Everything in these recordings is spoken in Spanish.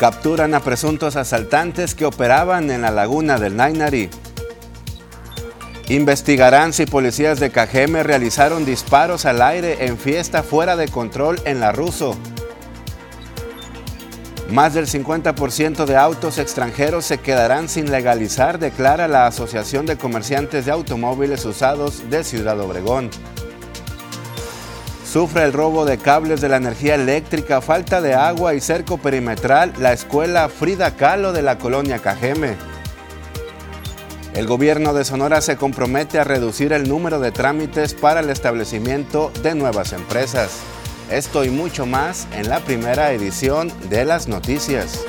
Capturan a presuntos asaltantes que operaban en la laguna del Nainari. Investigarán si policías de Cajeme realizaron disparos al aire en fiesta fuera de control en la Ruso. Más del 50% de autos extranjeros se quedarán sin legalizar, declara la Asociación de Comerciantes de Automóviles Usados de Ciudad Obregón. Sufre el robo de cables de la energía eléctrica, falta de agua y cerco perimetral la escuela Frida Kahlo de la colonia Cajeme. El gobierno de Sonora se compromete a reducir el número de trámites para el establecimiento de nuevas empresas. Esto y mucho más en la primera edición de las noticias.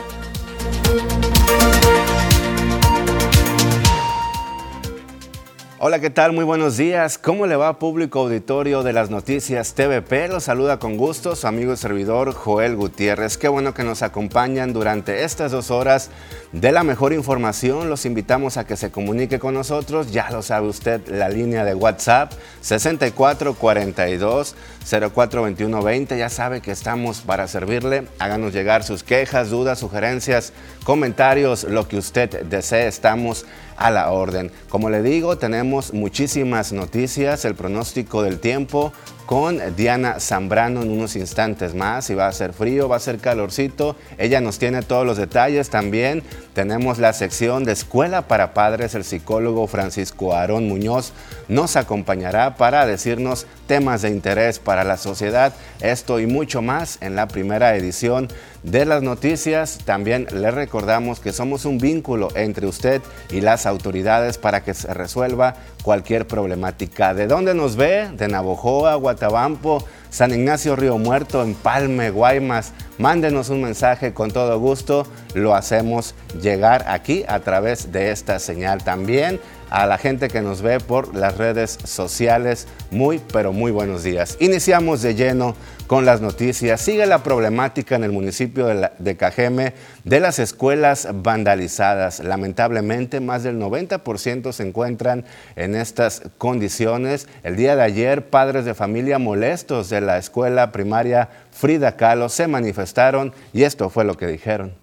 Hola, ¿qué tal? Muy buenos días. ¿Cómo le va público auditorio de las noticias TVP? Los saluda con gusto su amigo y servidor Joel Gutiérrez. Qué bueno que nos acompañan durante estas dos horas de la mejor información. Los invitamos a que se comunique con nosotros. Ya lo sabe usted, la línea de WhatsApp 6442 042120. Ya sabe que estamos para servirle. Háganos llegar sus quejas, dudas, sugerencias, comentarios, lo que usted desee. Estamos a la orden. Como le digo, tenemos muchísimas noticias, el pronóstico del tiempo, con Diana Zambrano en unos instantes más. Si va a ser frío, va a ser calorcito. Ella nos tiene todos los detalles también. Tenemos la sección de Escuela para Padres. El psicólogo Francisco Aarón Muñoz nos acompañará para decirnos temas de interés para la sociedad. Esto y mucho más en la primera edición de las noticias. También le recordamos que somos un vínculo entre usted y las autoridades para que se resuelva cualquier problemática. ¿De dónde nos ve? De Navojoa, San Ignacio Río Muerto, Empalme, Guaymas. Mándenos un mensaje con todo gusto. Lo hacemos llegar aquí a través de esta señal también a la gente que nos ve por las redes sociales. Muy, pero muy buenos días. Iniciamos de lleno con las noticias. Sigue la problemática en el municipio de, Cajeme de las escuelas vandalizadas. Lamentablemente, más del 90% se encuentran en estas condiciones. El día de ayer, padres de familia molestos de la escuela primaria Frida Kahlo se manifestaron y esto fue lo que dijeron.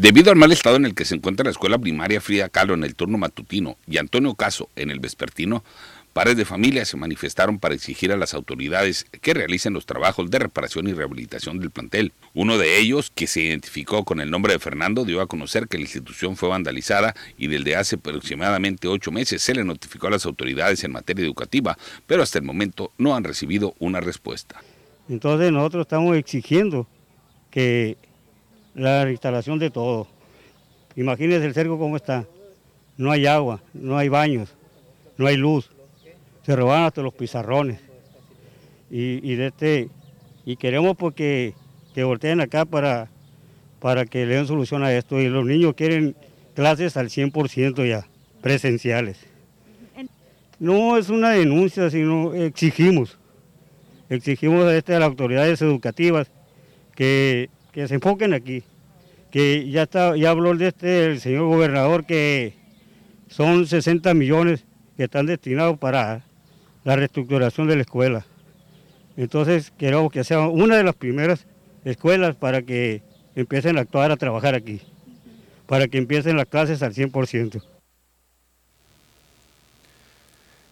Debido al mal estado en el que se encuentra la escuela primaria Frida Kahlo en el turno matutino y Antonio Caso en el vespertino, pares de familia se manifestaron para exigir a las autoridades que realicen los trabajos de reparación y rehabilitación del plantel. Uno de ellos, que se identificó con el nombre de Fernando, dio a conocer que la institución fue vandalizada y desde hace aproximadamente ocho meses se le notificó a las autoridades en materia educativa, pero hasta el momento no han recibido una respuesta. Entonces nosotros estamos exigiendo que la instalación de todo. Imagínense el cerco cómo está. No hay agua, no hay baños, no hay luz. Se roban hasta los pizarrones. Y, de este, y queremos porque que volteen acá para, para que le den solución a esto. Y los niños quieren clases al 100% ya, presenciales. No es una denuncia, sino exigimos. Exigimos a, este, a las autoridades educativas que que se enfoquen aquí. Que ya está, ya habló de este el señor gobernador que son 60 millones que están destinados para la reestructuración de la escuela. Entonces queremos que sea una de las primeras escuelas para que empiecen a actuar, a trabajar aquí, para que empiecen las clases al 100%.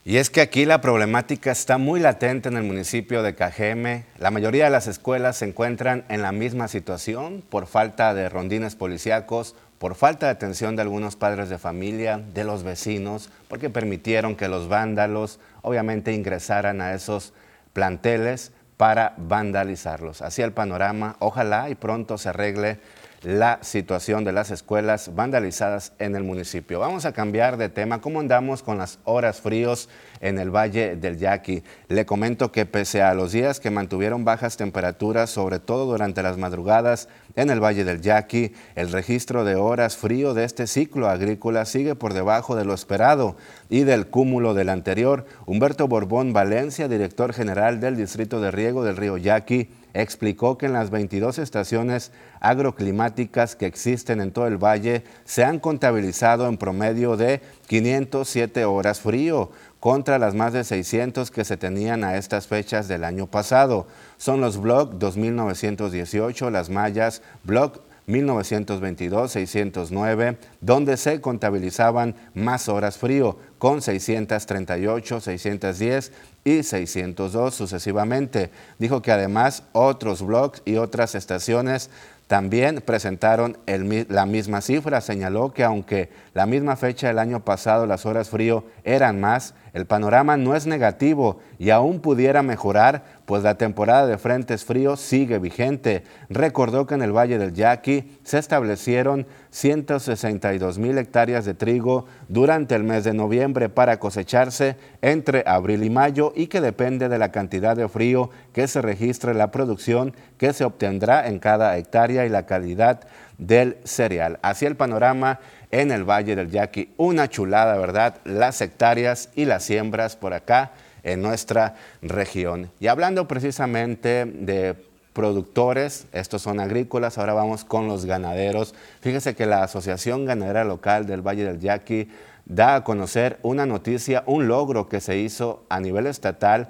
Y es que aquí la problemática está muy latente en el municipio de Cajeme. La mayoría de las escuelas se encuentran en la misma situación por falta de rondines policíacos, por falta de atención de algunos padres de familia, de los vecinos, porque permitieron que los vándalos obviamente ingresaran a esos planteles para vandalizarlos. Así el panorama, ojalá y pronto se arregle la situación de las escuelas vandalizadas en el municipio. Vamos a cambiar de tema. ¿Cómo andamos con las horas fríos en el Valle del Yaqui? Le comento que pese a los días que mantuvieron bajas temperaturas, sobre todo durante las madrugadas en el Valle del Yaqui, el registro de horas frío de este ciclo agrícola sigue por debajo de lo esperado y del cúmulo del anterior. Humberto Borbón Valencia, director general del Distrito de Riego del Río Yaqui, explicó que en las 22 estaciones agroclimáticas que existen en todo el valle se han contabilizado en promedio de 507 horas frío, contra las más de 600 que se tenían a estas fechas del año pasado. Son los Block 2918, las mallas Block 1922-609, donde se contabilizaban más horas frío, con 638, 610 y 602 sucesivamente. Dijo que además otros blogs y otras estaciones también presentaron la misma cifra. Señaló que aunque la misma fecha del año pasado las horas frío eran más, el panorama no es negativo y aún pudiera mejorar, pues la temporada de frentes fríos sigue vigente. Recordó que en el Valle del Yaqui se establecieron 162 mil hectáreas de trigo durante el mes de noviembre para cosecharse entre abril y mayo y que depende de la cantidad de frío que se registre la producción que se obtendrá en cada hectárea y la calidad del cereal. Así el panorama en el Valle del Yaqui. Una chulada, ¿verdad? Las hectáreas y las siembras por acá en nuestra región. Y hablando precisamente de productores, estos son agrícolas, ahora vamos con los ganaderos. Fíjese que la Asociación Ganadera Local del Valle del Yaqui da a conocer una noticia, un logro que se hizo a nivel estatal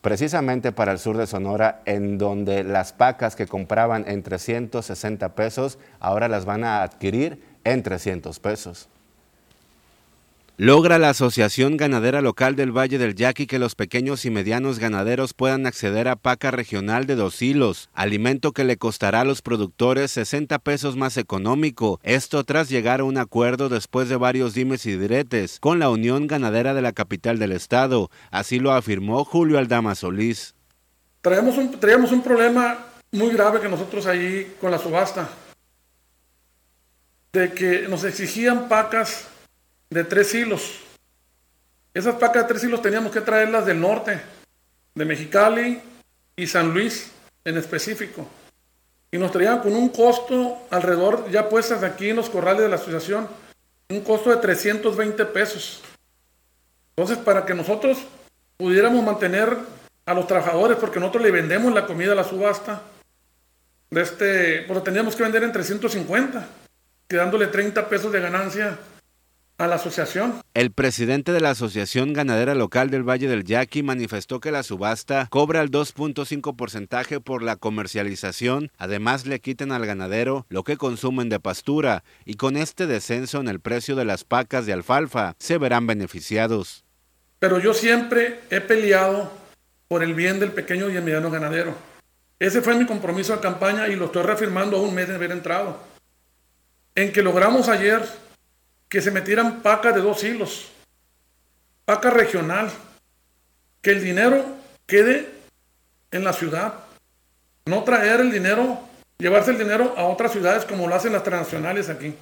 precisamente para el sur de Sonora, en donde las pacas que compraban en 360 pesos, ahora las van a adquirir en 300 pesos. Logra la Asociación Ganadera Local del Valle del Yaqui que los pequeños y medianos ganaderos puedan acceder a paca regional de dos hilos, alimento que le costará a los productores 60 pesos más económico, esto tras llegar a un acuerdo después de varios dimes y diretes con la Unión Ganadera de la capital del estado, así lo afirmó Julio Aldama Solís. Traemos un, traíamos un problema muy grave que nosotros ahí con la subasta de que nos exigían pacas de tres hilos. Esas pacas de tres hilos teníamos que traerlas del norte, de Mexicali y San Luis en específico. Y nos traían con un costo alrededor, ya puestas aquí en los corrales de la asociación, un costo de 320 pesos. Entonces, para que nosotros pudiéramos mantener a los trabajadores, porque nosotros le vendemos la comida a la subasta, de este, pues lo teníamos que vender en 350 dándole 30 pesos de ganancia a la asociación. El presidente de la Asociación Ganadera Local del Valle del Yaqui manifestó que la subasta cobra el 2.5 porcentaje por la comercialización, además le quiten al ganadero lo que consumen de pastura y con este descenso en el precio de las pacas de alfalfa se verán beneficiados. Pero yo siempre he peleado por el bien del pequeño y el mediano ganadero. Ese fue mi compromiso de campaña y lo estoy reafirmando a un mes de haber entrado en que logramos ayer que se metieran pacas de dos hilos, paca regional, que el dinero quede en la ciudad, no traer el dinero, llevarse el dinero a otras ciudades como lo hacen las transnacionales aquí.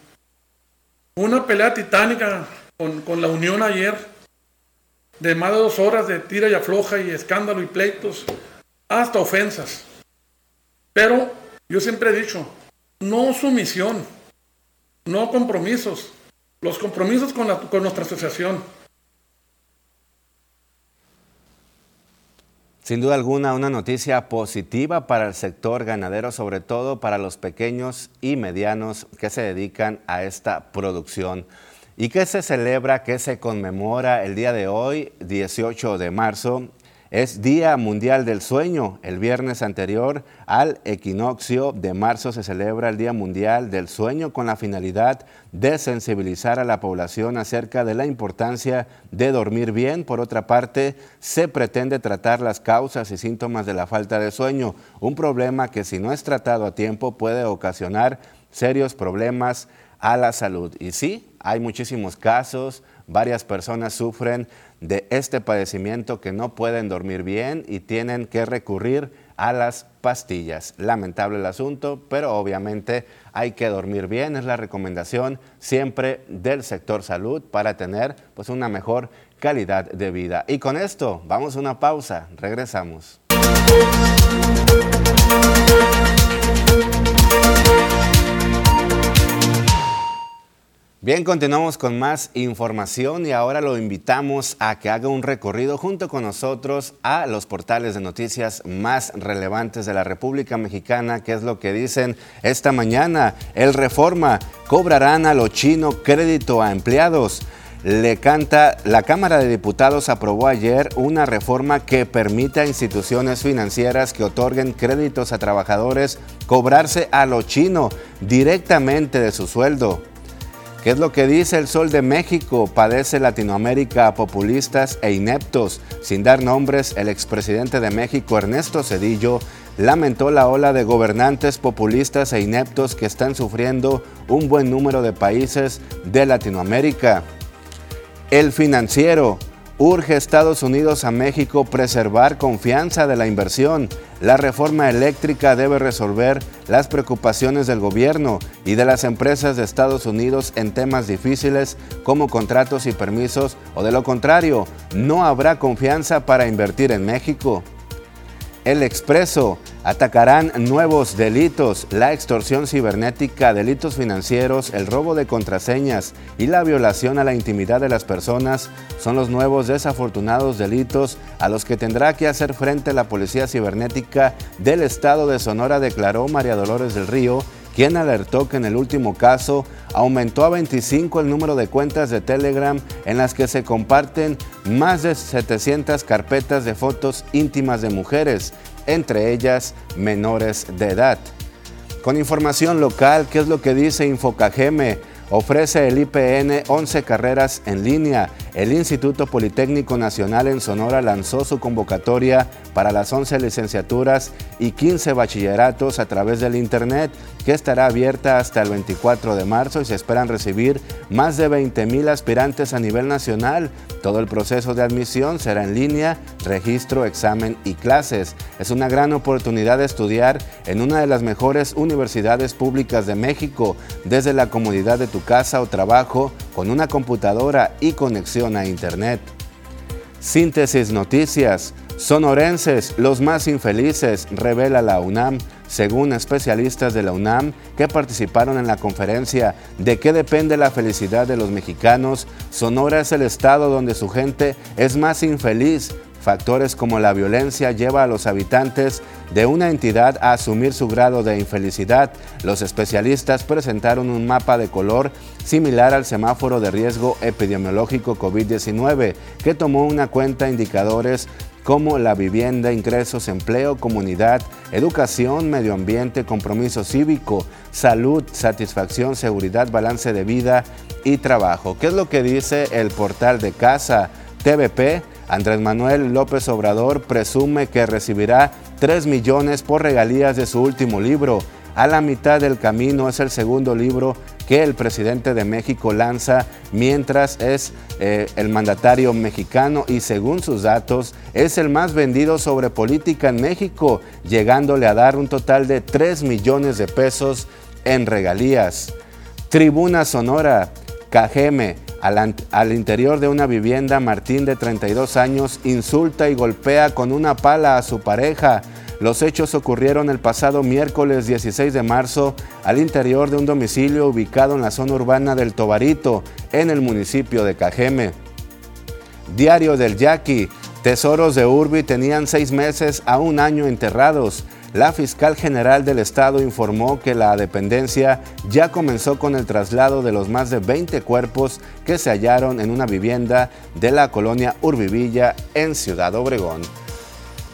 Una pelea titánica con, con la Unión ayer, de más de dos horas de tira y afloja y escándalo y pleitos, hasta ofensas. Pero yo siempre he dicho, no sumisión no compromisos, los compromisos con, con nuestra asociación. Sin duda alguna, una noticia positiva para el sector ganadero, sobre todo para los pequeños y medianos que se dedican a esta producción. ¿Y qué se celebra, qué se conmemora el día de hoy, 18 de marzo? Es Día Mundial del Sueño. El viernes anterior al equinoccio de marzo se celebra el Día Mundial del Sueño con la finalidad de sensibilizar a la población acerca de la importancia de dormir bien. Por otra parte, se pretende tratar las causas y síntomas de la falta de sueño, un problema que si no es tratado a tiempo puede ocasionar serios problemas a la salud. Y sí, hay muchísimos casos, varias personas sufren de este padecimiento que no pueden dormir bien y tienen que recurrir a las pastillas. Lamentable el asunto, pero obviamente hay que dormir bien, es la recomendación siempre del sector salud para tener pues una mejor calidad de vida. Y con esto vamos a una pausa, regresamos. Bien, continuamos con más información y ahora lo invitamos a que haga un recorrido junto con nosotros a los portales de noticias más relevantes de la República Mexicana, que es lo que dicen esta mañana. El Reforma cobrarán a lo chino crédito a empleados. le canta, la Cámara de Diputados aprobó ayer una reforma que permite a instituciones financieras que otorguen créditos a trabajadores cobrarse a lo chino directamente de su sueldo. ¿Qué es lo que dice el Sol de México? Padece Latinoamérica populistas e ineptos. Sin dar nombres, el expresidente de México, Ernesto Cedillo, lamentó la ola de gobernantes populistas e ineptos que están sufriendo un buen número de países de Latinoamérica. El financiero urge Estados Unidos a México preservar confianza de la inversión. La reforma eléctrica debe resolver las preocupaciones del gobierno y de las empresas de Estados Unidos en temas difíciles como contratos y permisos o de lo contrario, no habrá confianza para invertir en México. El Expreso. Atacarán nuevos delitos, la extorsión cibernética, delitos financieros, el robo de contraseñas y la violación a la intimidad de las personas son los nuevos desafortunados delitos a los que tendrá que hacer frente la Policía Cibernética del Estado de Sonora, declaró María Dolores del Río, quien alertó que en el último caso aumentó a 25 el número de cuentas de Telegram en las que se comparten más de 700 carpetas de fotos íntimas de mujeres, entre ellas menores de edad. Con información local, ¿qué es lo que dice Infocageme? Ofrece el IPN 11 carreras en línea. El Instituto Politécnico Nacional en Sonora lanzó su convocatoria para las 11 licenciaturas y 15 bachilleratos a través del Internet, que estará abierta hasta el 24 de marzo y se esperan recibir más de 20 mil aspirantes a nivel nacional. Todo el proceso de admisión será en línea, registro, examen y clases. Es una gran oportunidad de estudiar en una de las mejores universidades públicas de México, desde la comodidad de tu casa o trabajo con una computadora y conexión a Internet. Síntesis Noticias. Sonorenses, los más infelices, revela la UNAM, según especialistas de la UNAM que participaron en la conferencia de qué depende la felicidad de los mexicanos, Sonora es el estado donde su gente es más infeliz, Factores como la violencia lleva a los habitantes de una entidad a asumir su grado de infelicidad. Los especialistas presentaron un mapa de color similar al semáforo de riesgo epidemiológico COVID-19, que tomó una cuenta indicadores como la vivienda, ingresos, empleo, comunidad, educación, medio ambiente, compromiso cívico, salud, satisfacción, seguridad, balance de vida y trabajo. ¿Qué es lo que dice el portal de casa TVP? Andrés Manuel López Obrador presume que recibirá 3 millones por regalías de su último libro. A la mitad del camino es el segundo libro que el presidente de México lanza mientras es eh, el mandatario mexicano y según sus datos es el más vendido sobre política en México, llegándole a dar un total de 3 millones de pesos en regalías. Tribuna Sonora, Cajeme, al, interior de una vivienda, Martín, de 32 años, insulta y golpea con una pala a su pareja. Los hechos ocurrieron el pasado miércoles 16 de marzo al interior de un domicilio ubicado en la zona urbana del Tobarito, en el municipio de Cajeme. Diario del Yaqui. Tesoros de Urbi tenían seis meses a un año enterrados. La fiscal general del estado informó que la dependencia ya comenzó con el traslado de los más de 20 cuerpos que se hallaron en una vivienda de la colonia Urbivilla en Ciudad Obregón.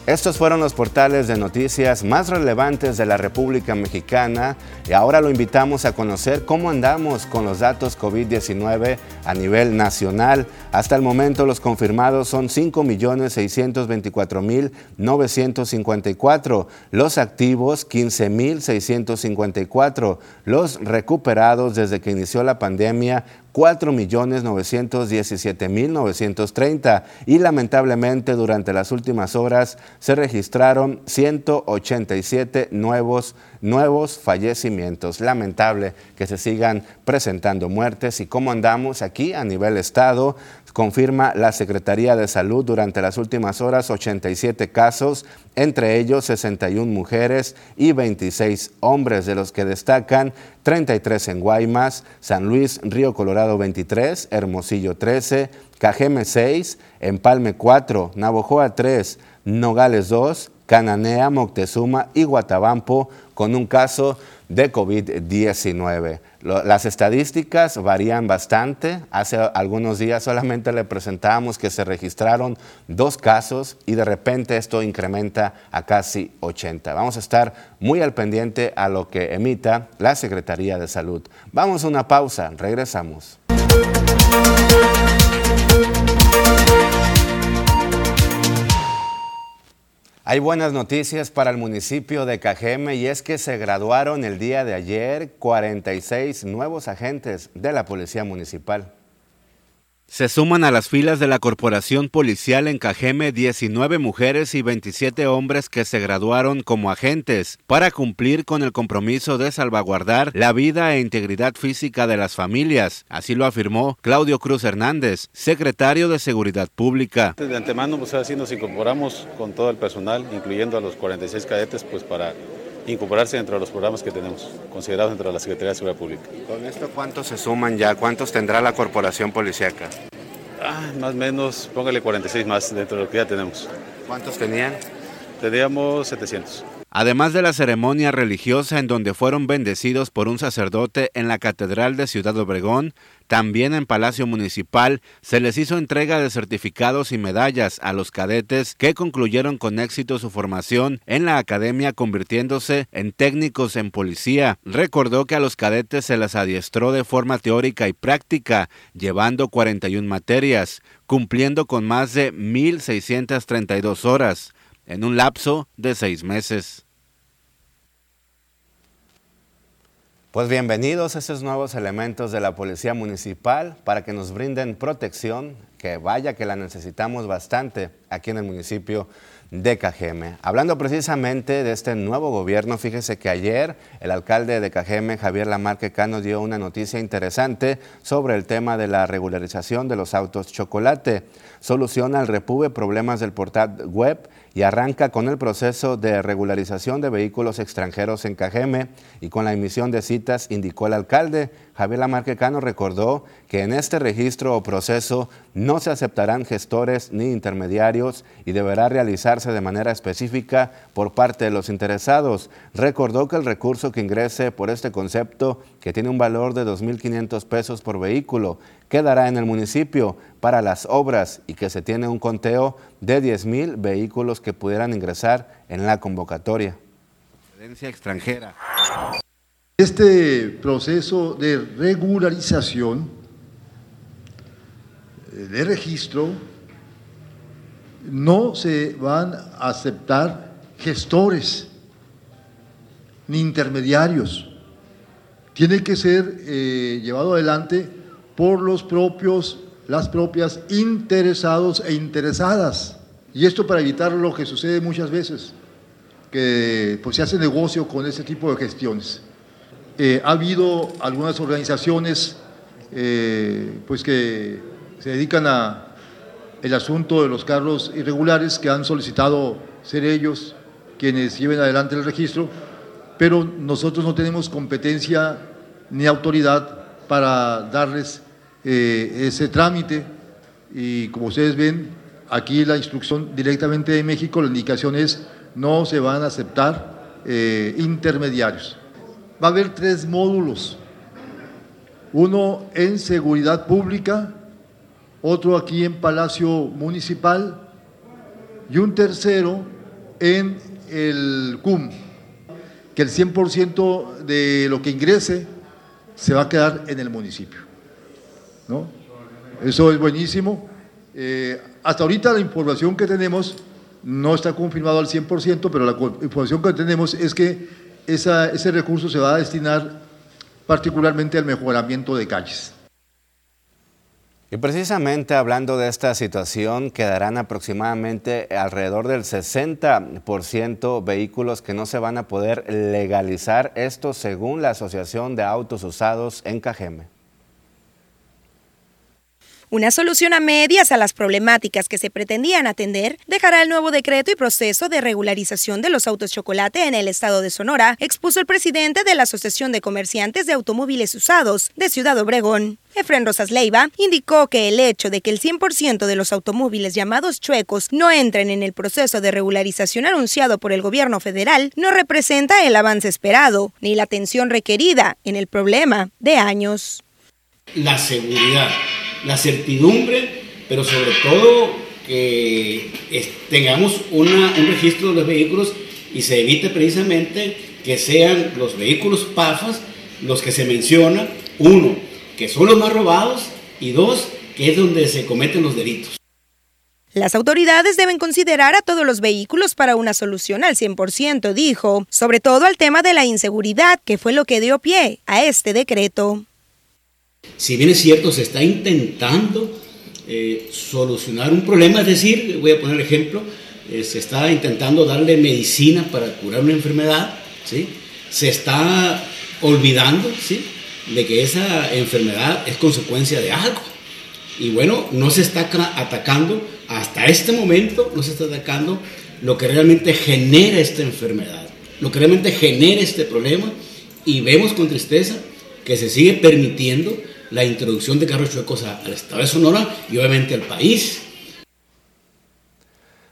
Estos fueron los portales de noticias más relevantes de la República Mexicana y ahora lo invitamos a conocer cómo andamos con los datos COVID-19 a nivel nacional. Hasta el momento los confirmados son 5.624.954, los activos 15.654, los recuperados desde que inició la pandemia 4.917.930 y lamentablemente durante las últimas horas se registraron 187 nuevos, nuevos fallecimientos. Lamentable que se sigan presentando muertes y cómo andamos aquí a nivel estado. Confirma la Secretaría de Salud durante las últimas horas 87 casos, entre ellos 61 mujeres y 26 hombres, de los que destacan 33 en Guaymas, San Luis, Río Colorado 23, Hermosillo 13, Cajeme 6, Empalme 4, Navojoa 3, Nogales 2, Cananea, Moctezuma y Guatabampo con un caso de COVID-19. Las estadísticas varían bastante. Hace algunos días solamente le presentábamos que se registraron dos casos y de repente esto incrementa a casi 80. Vamos a estar muy al pendiente a lo que emita la Secretaría de Salud. Vamos a una pausa, regresamos. Hay buenas noticias para el municipio de Cajeme y es que se graduaron el día de ayer 46 nuevos agentes de la Policía Municipal. Se suman a las filas de la Corporación Policial en Cajeme 19 mujeres y 27 hombres que se graduaron como agentes para cumplir con el compromiso de salvaguardar la vida e integridad física de las familias. Así lo afirmó Claudio Cruz Hernández, secretario de Seguridad Pública. De antemano, pues así nos incorporamos con todo el personal, incluyendo a los 46 cadetes, pues para incorporarse dentro de los programas que tenemos, considerados dentro de la Secretaría de Seguridad Pública. ¿Con esto cuántos se suman ya? ¿Cuántos tendrá la corporación policíaca? Ah, más o menos, póngale 46 más dentro de lo que ya tenemos. ¿Cuántos tenían? Teníamos 700. Además de la ceremonia religiosa en donde fueron bendecidos por un sacerdote en la Catedral de Ciudad Obregón, también en Palacio Municipal se les hizo entrega de certificados y medallas a los cadetes que concluyeron con éxito su formación en la academia convirtiéndose en técnicos en policía. Recordó que a los cadetes se les adiestró de forma teórica y práctica, llevando 41 materias, cumpliendo con más de 1.632 horas en un lapso de seis meses. Pues bienvenidos a estos nuevos elementos de la Policía Municipal para que nos brinden protección, que vaya que la necesitamos bastante aquí en el municipio de Cajeme. Hablando precisamente de este nuevo gobierno, fíjese que ayer el alcalde de Cajeme, Javier Lamarque Cano, dio una noticia interesante sobre el tema de la regularización de los autos chocolate. Soluciona al repube problemas del portal web y arranca con el proceso de regularización de vehículos extranjeros en Cajeme y con la emisión de citas, indicó el alcalde. Javier Lamarquecano recordó que en este registro o proceso no se aceptarán gestores ni intermediarios y deberá realizarse de manera específica por parte de los interesados. Recordó que el recurso que ingrese por este concepto, que tiene un valor de 2.500 pesos por vehículo, quedará en el municipio para las obras y que se tiene un conteo de 10.000 vehículos que pudieran ingresar en la convocatoria. extranjera. Este proceso de regularización eh, de registro no se van a aceptar gestores ni intermediarios. Tiene que ser eh, llevado adelante por los propios, las propias interesados e interesadas. Y esto para evitar lo que sucede muchas veces, que pues, se hace negocio con este tipo de gestiones. Eh, ha habido algunas organizaciones eh, pues que se dedican a el asunto de los carros irregulares que han solicitado ser ellos quienes lleven adelante el registro, pero nosotros no tenemos competencia ni autoridad para darles eh, ese trámite y como ustedes ven, aquí la instrucción directamente de México, la indicación es no se van a aceptar eh, intermediarios. Va a haber tres módulos, uno en seguridad pública, otro aquí en Palacio Municipal y un tercero en el CUM, que el 100% de lo que ingrese se va a quedar en el municipio. ¿No? Eso es buenísimo. Eh, hasta ahorita la información que tenemos no está confirmado al 100%, pero la información que tenemos es que ese recurso se va a destinar particularmente al mejoramiento de calles. Y precisamente hablando de esta situación, quedarán aproximadamente alrededor del 60% vehículos que no se van a poder legalizar, esto según la Asociación de Autos Usados en Cajeme. Una solución a medias a las problemáticas que se pretendían atender dejará el nuevo decreto y proceso de regularización de los autos chocolate en el estado de Sonora, expuso el presidente de la Asociación de Comerciantes de Automóviles Usados de Ciudad Obregón. Efren Rosas Leiva indicó que el hecho de que el 100% de los automóviles llamados chuecos no entren en el proceso de regularización anunciado por el gobierno federal no representa el avance esperado ni la atención requerida en el problema de años. La seguridad la certidumbre, pero sobre todo que tengamos un registro de los vehículos y se evite precisamente que sean los vehículos PAFAS los que se mencionan, uno, que son los más robados y dos, que es donde se cometen los delitos. Las autoridades deben considerar a todos los vehículos para una solución al 100%, dijo, sobre todo al tema de la inseguridad, que fue lo que dio pie a este decreto. Si bien es cierto, se está intentando eh, solucionar un problema, es decir, voy a poner ejemplo, eh, se está intentando darle medicina para curar una enfermedad, ¿sí? se está olvidando ¿sí? de que esa enfermedad es consecuencia de algo. Y bueno, no se está atacando, hasta este momento no se está atacando lo que realmente genera esta enfermedad, lo que realmente genera este problema, y vemos con tristeza que se sigue permitiendo la introducción de carros chuecos al estado de Sonora y obviamente al país.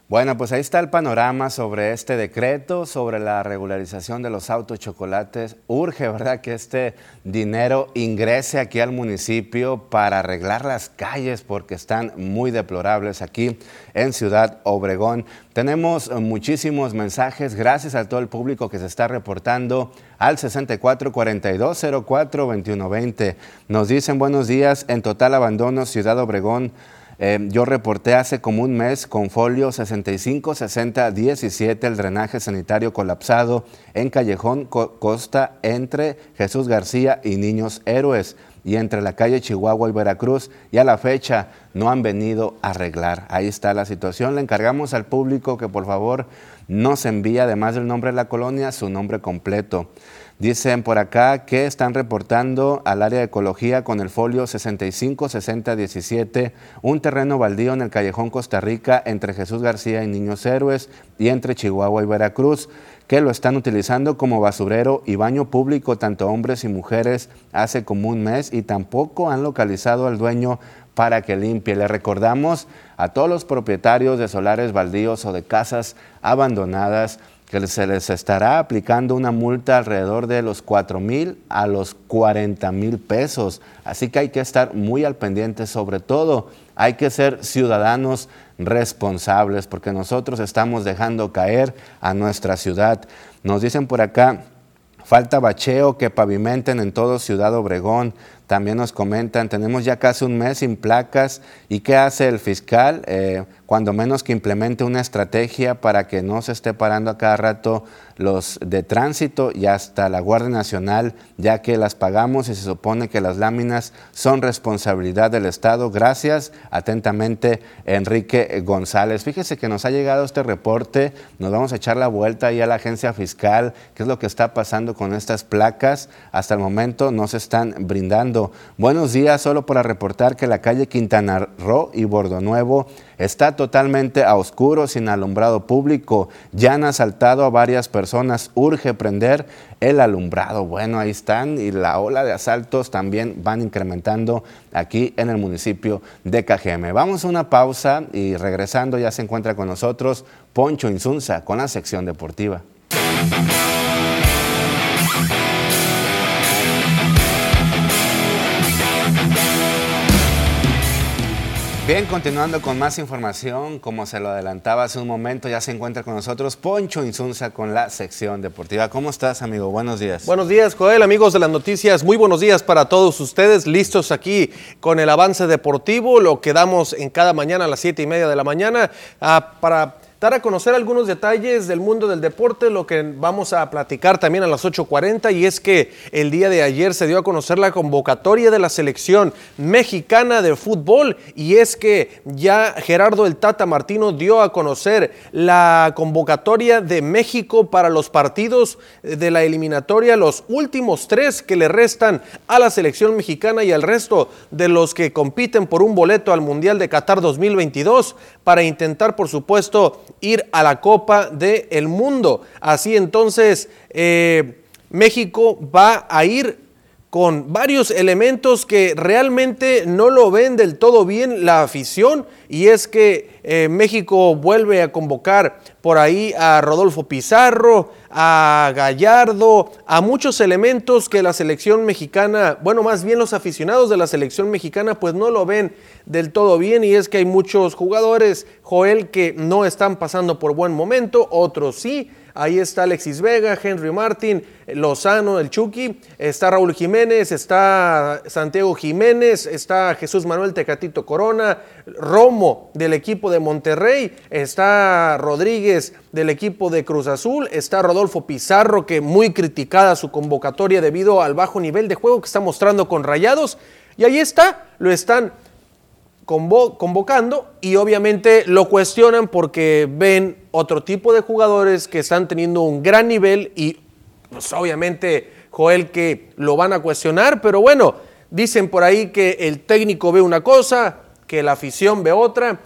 Bueno, pues ahí está el panorama sobre este decreto, sobre la regularización de los autos chocolates. Urge, ¿verdad?, que este dinero ingrese aquí al municipio para arreglar las calles porque están muy deplorables aquí en Ciudad Obregón. Tenemos muchísimos mensajes, gracias a todo el público que se está reportando al 6442042120. Nos dicen buenos días, en total abandono Ciudad Obregón. Eh, yo reporté hace como un mes con folio 656017 el drenaje sanitario colapsado en Callejón Costa entre Jesús García y Niños Héroes y entre la calle Chihuahua y Veracruz y a la fecha no han venido a arreglar. Ahí está la situación. Le encargamos al público que por favor nos envíe, además del nombre de la colonia, su nombre completo. Dicen por acá que están reportando al área de ecología con el folio 656017 un terreno baldío en el callejón Costa Rica entre Jesús García y Niños Héroes y entre Chihuahua y Veracruz que lo están utilizando como basurero y baño público tanto hombres y mujeres hace como un mes y tampoco han localizado al dueño para que limpie. Le recordamos a todos los propietarios de solares baldíos o de casas abandonadas que se les estará aplicando una multa alrededor de los 4 mil a los 40 mil pesos. Así que hay que estar muy al pendiente, sobre todo hay que ser ciudadanos responsables porque nosotros estamos dejando caer a nuestra ciudad. Nos dicen por acá, falta bacheo que pavimenten en todo Ciudad Obregón. También nos comentan, tenemos ya casi un mes sin placas y ¿qué hace el fiscal? Eh, cuando menos que implemente una estrategia para que no se esté parando a cada rato los de tránsito y hasta la Guardia Nacional, ya que las pagamos y se supone que las láminas son responsabilidad del Estado. Gracias, atentamente, Enrique González. Fíjese que nos ha llegado este reporte, nos vamos a echar la vuelta ahí a la agencia fiscal, qué es lo que está pasando con estas placas. Hasta el momento no se están brindando. Buenos días, solo para reportar que la calle Quintana Roo y Bordonuevo está totalmente a oscuro, sin alumbrado público. Ya han asaltado a varias personas. Urge prender el alumbrado. Bueno, ahí están y la ola de asaltos también van incrementando aquí en el municipio de Cajeme. Vamos a una pausa y regresando ya se encuentra con nosotros Poncho Insunza con la sección deportiva. Bien, continuando con más información, como se lo adelantaba hace un momento, ya se encuentra con nosotros Poncho Insunza con la sección deportiva. ¿Cómo estás, amigo? Buenos días. Buenos días, Joel, amigos de las noticias. Muy buenos días para todos ustedes, listos aquí con el avance deportivo, lo que damos en cada mañana a las siete y media de la mañana, ah, para dar a conocer algunos detalles del mundo del deporte, lo que vamos a platicar también a las 8.40 y es que el día de ayer se dio a conocer la convocatoria de la selección mexicana de fútbol y es que ya Gerardo el Tata Martino dio a conocer la convocatoria de México para los partidos de la eliminatoria, los últimos tres que le restan a la selección mexicana y al resto de los que compiten por un boleto al Mundial de Qatar 2022 para intentar, por supuesto, ir a la Copa del Mundo. Así entonces, eh, México va a ir con varios elementos que realmente no lo ven del todo bien la afición y es que eh, México vuelve a convocar por ahí a Rodolfo Pizarro, a Gallardo, a muchos elementos que la selección mexicana, bueno, más bien los aficionados de la selección mexicana pues no lo ven del todo bien y es que hay muchos jugadores, Joel, que no están pasando por buen momento, otros sí, Ahí está Alexis Vega, Henry Martin, Lozano, el Chucky, está Raúl Jiménez, está Santiago Jiménez, está Jesús Manuel Tecatito Corona, Romo del equipo de Monterrey, está Rodríguez del equipo de Cruz Azul, está Rodolfo Pizarro, que muy criticada su convocatoria debido al bajo nivel de juego que está mostrando con Rayados. Y ahí está, lo están convocando y obviamente lo cuestionan porque ven otro tipo de jugadores que están teniendo un gran nivel y pues obviamente Joel que lo van a cuestionar, pero bueno, dicen por ahí que el técnico ve una cosa, que la afición ve otra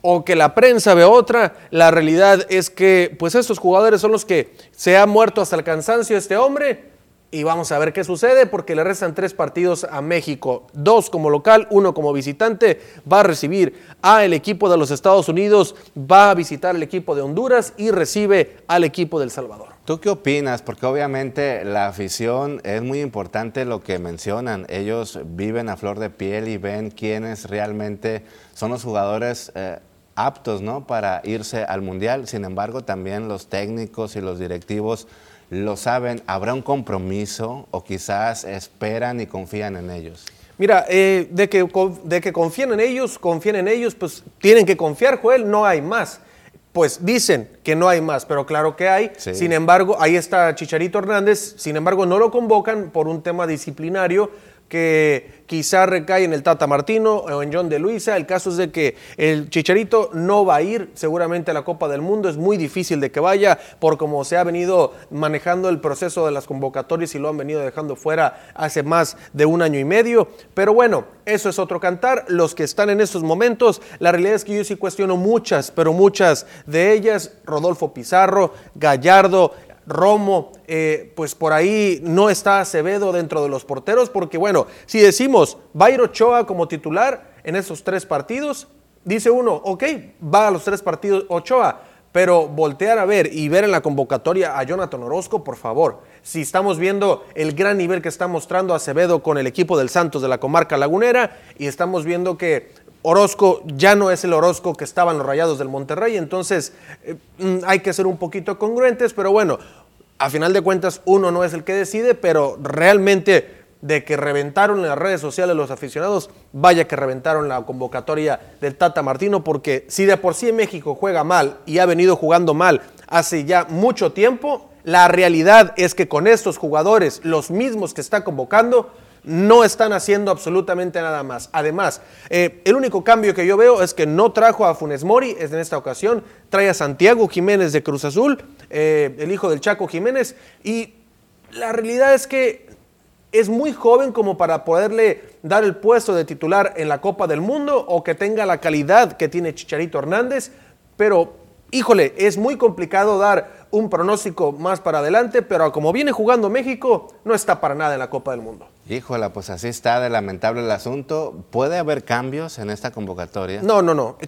o que la prensa ve otra. La realidad es que pues estos jugadores son los que se ha muerto hasta el cansancio este hombre y vamos a ver qué sucede porque le restan tres partidos a México, dos como local, uno como visitante, va a recibir al equipo de los Estados Unidos, va a visitar el equipo de Honduras y recibe al equipo del Salvador. ¿Tú qué opinas? Porque obviamente la afición es muy importante lo que mencionan. Ellos viven a flor de piel y ven quiénes realmente son los jugadores eh, aptos ¿no? para irse al Mundial. Sin embargo, también los técnicos y los directivos lo saben, habrá un compromiso o quizás esperan y confían en ellos? Mira, eh, de, que, de que confían en ellos, confían en ellos, pues tienen que confiar, Joel, no hay más. Pues dicen que no hay más, pero claro que hay. Sin embargo, ahí está Chicharito Hernández, sin embargo no lo convocan por un tema disciplinario que quizá recae en el Tata Martino o en John de Luisa. El caso es de que el Chicharito no va a ir seguramente a la Copa del Mundo. Es muy difícil de que vaya por cómo se ha venido manejando el proceso de las convocatorias y lo han venido dejando fuera hace más de un año y medio. Pero bueno, eso es otro cantar. Los que están en estos momentos, la realidad es que yo sí cuestiono muchas, pero muchas de ellas. Rodolfo Pizarro, Gallardo, Romo, eh, pues por ahí no está Acevedo dentro de los porteros, porque bueno, si decimos va Ochoa como titular en esos tres partidos, dice uno, ok, va a los tres partidos Ochoa, pero voltear a ver y ver en la convocatoria a Jonathan Orozco, por favor, si estamos viendo el gran nivel que está mostrando Acevedo con el equipo del Santos de la comarca lagunera y estamos viendo que Orozco ya no es el Orozco que estaban los Rayados del Monterrey, entonces eh, mm, hay que ser un poquito congruentes, pero bueno, a final de cuentas uno no es el que decide, pero realmente de que reventaron en las redes sociales los aficionados, vaya que reventaron la convocatoria del Tata Martino, porque si de por sí México juega mal y ha venido jugando mal hace ya mucho tiempo, la realidad es que con estos jugadores, los mismos que está convocando, no están haciendo absolutamente nada más. Además, eh, el único cambio que yo veo es que no trajo a Funes Mori, es en esta ocasión, trae a Santiago Jiménez de Cruz Azul, eh, el hijo del Chaco Jiménez, y la realidad es que es muy joven como para poderle dar el puesto de titular en la Copa del Mundo o que tenga la calidad que tiene Chicharito Hernández, pero híjole, es muy complicado dar un pronóstico más para adelante, pero como viene jugando México, no está para nada en la Copa del Mundo. Híjole, pues así está de lamentable el asunto. ¿Puede haber cambios en esta convocatoria? No, no, no.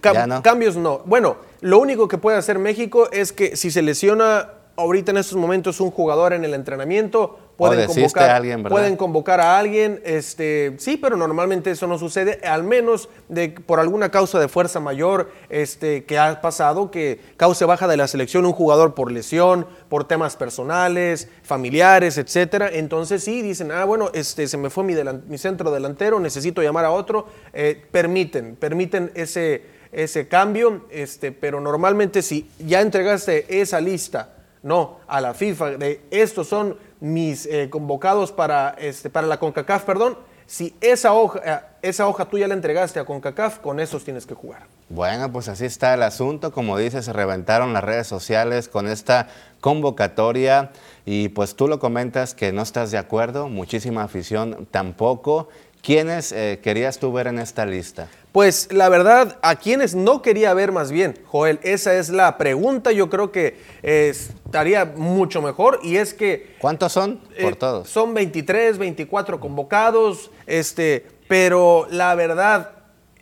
Cambios no. Bueno, lo único que puede hacer México es que si se lesiona ahorita en estos momentos un jugador en el entrenamiento, pueden convocar, a alguien, pueden convocar a alguien, este, sí, pero normalmente eso no sucede, al menos de, por alguna causa de fuerza mayor este, que ha pasado, que cause baja de la selección un jugador por lesión, por temas personales, familiares, etcétera. Entonces sí, dicen, ah, bueno, este, se me fue mi, mi centro delantero, necesito llamar a otro, eh, permiten, permiten ese ese cambio, este, pero normalmente si ya entregaste esa lista, no, a la FIFA, de estos son mis eh, convocados para, este, para la CONCACAF, perdón, si esa hoja, eh, esa hoja tú ya la entregaste a CONCACAF, con esos tienes que jugar. Bueno, pues así está el asunto. Como dices, se reventaron las redes sociales con esta convocatoria y pues tú lo comentas que no estás de acuerdo, muchísima afición tampoco. ¿Quiénes eh, querías tú ver en esta lista? Pues la verdad, a quienes no quería ver más bien, Joel, esa es la pregunta, yo creo que estaría mucho mejor y es que... ¿Cuántos son por eh, todos? Son 23, 24 convocados, este, pero la verdad,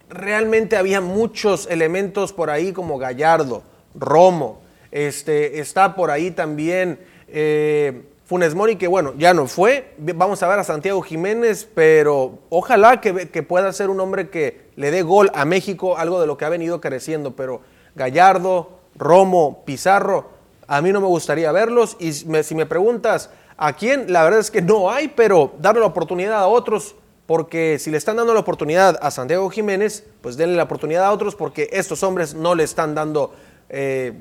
realmente había muchos elementos por ahí como Gallardo, Romo, este, está por ahí también... Eh, Funes Mori, que bueno, ya no fue. Vamos a ver a Santiago Jiménez, pero ojalá que, pueda ser un hombre que le dé gol a México, algo de lo que ha venido creciendo. Pero Gallardo, Romo, Pizarro, a mí no me gustaría verlos. Y si me preguntas a quién, la verdad es que no hay, pero darle la oportunidad a otros, porque si le están dando la oportunidad a Santiago Jiménez, pues denle la oportunidad a otros, porque estos hombres no le están dando. Eh,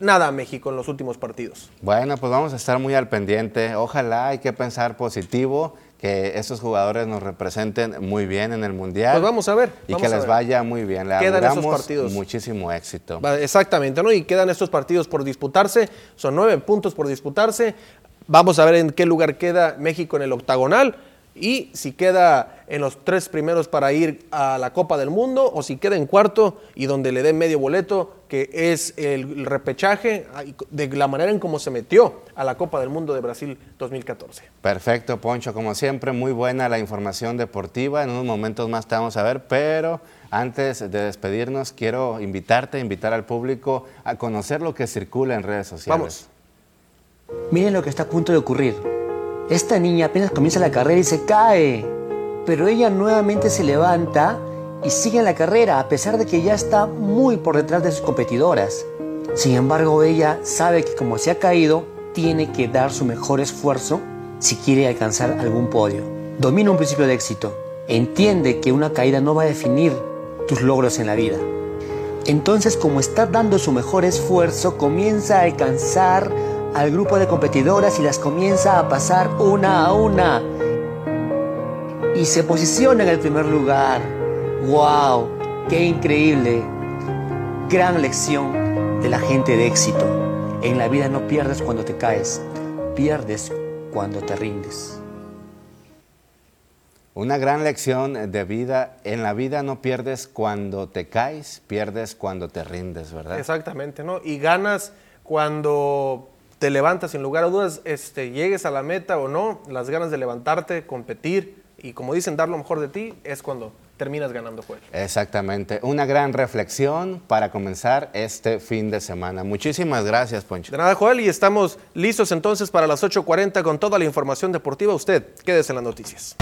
nada a México en los últimos partidos. Bueno, pues vamos a estar muy al pendiente. Ojalá hay que pensar positivo, que estos jugadores nos representen muy bien en el Mundial. Pues vamos a ver. Y que les vaya muy bien. Le quedan esos partidos. muchísimo éxito. Exactamente, ¿no? Y quedan estos partidos por disputarse. Son nueve puntos por disputarse. Vamos a ver en qué lugar queda México en el octagonal y si queda en los tres primeros para ir a la Copa del Mundo o si queda en cuarto y donde le dé medio boleto, que es el repechaje de la manera en cómo se metió a la Copa del Mundo de Brasil 2014. Perfecto, Poncho, como siempre, muy buena la información deportiva. En unos momentos más te vamos a ver, pero antes de despedirnos, quiero invitarte, invitar al público a conocer lo que circula en redes sociales. Vamos. Miren lo que está a punto de ocurrir. Esta niña apenas comienza la carrera y se cae, pero ella nuevamente se levanta y sigue en la carrera a pesar de que ya está muy por detrás de sus competidoras. Sin embargo, ella sabe que como se ha caído, tiene que dar su mejor esfuerzo si quiere alcanzar algún podio. Domina un principio de éxito. Entiende que una caída no va a definir tus logros en la vida. Entonces, como está dando su mejor esfuerzo, comienza a alcanzar al grupo de competidoras y las comienza a pasar una a una. Y se posiciona en el primer lugar. ¡Wow! ¡Qué increíble! Gran lección de la gente de éxito. En la vida no pierdes cuando te caes, pierdes cuando te rindes. Una gran lección de vida. En la vida no pierdes cuando te caes, pierdes cuando te rindes, ¿verdad? Exactamente, ¿no? Y ganas cuando te levantas sin lugar a dudas, este, llegues a la meta o no, las ganas de levantarte, competir y como dicen, dar lo mejor de ti es cuando terminas ganando juego. Exactamente. Una gran reflexión para comenzar este fin de semana. Muchísimas gracias, Poncho. De nada, Joel, y estamos listos entonces para las 8.40 con toda la información deportiva. Usted, quédese en las noticias.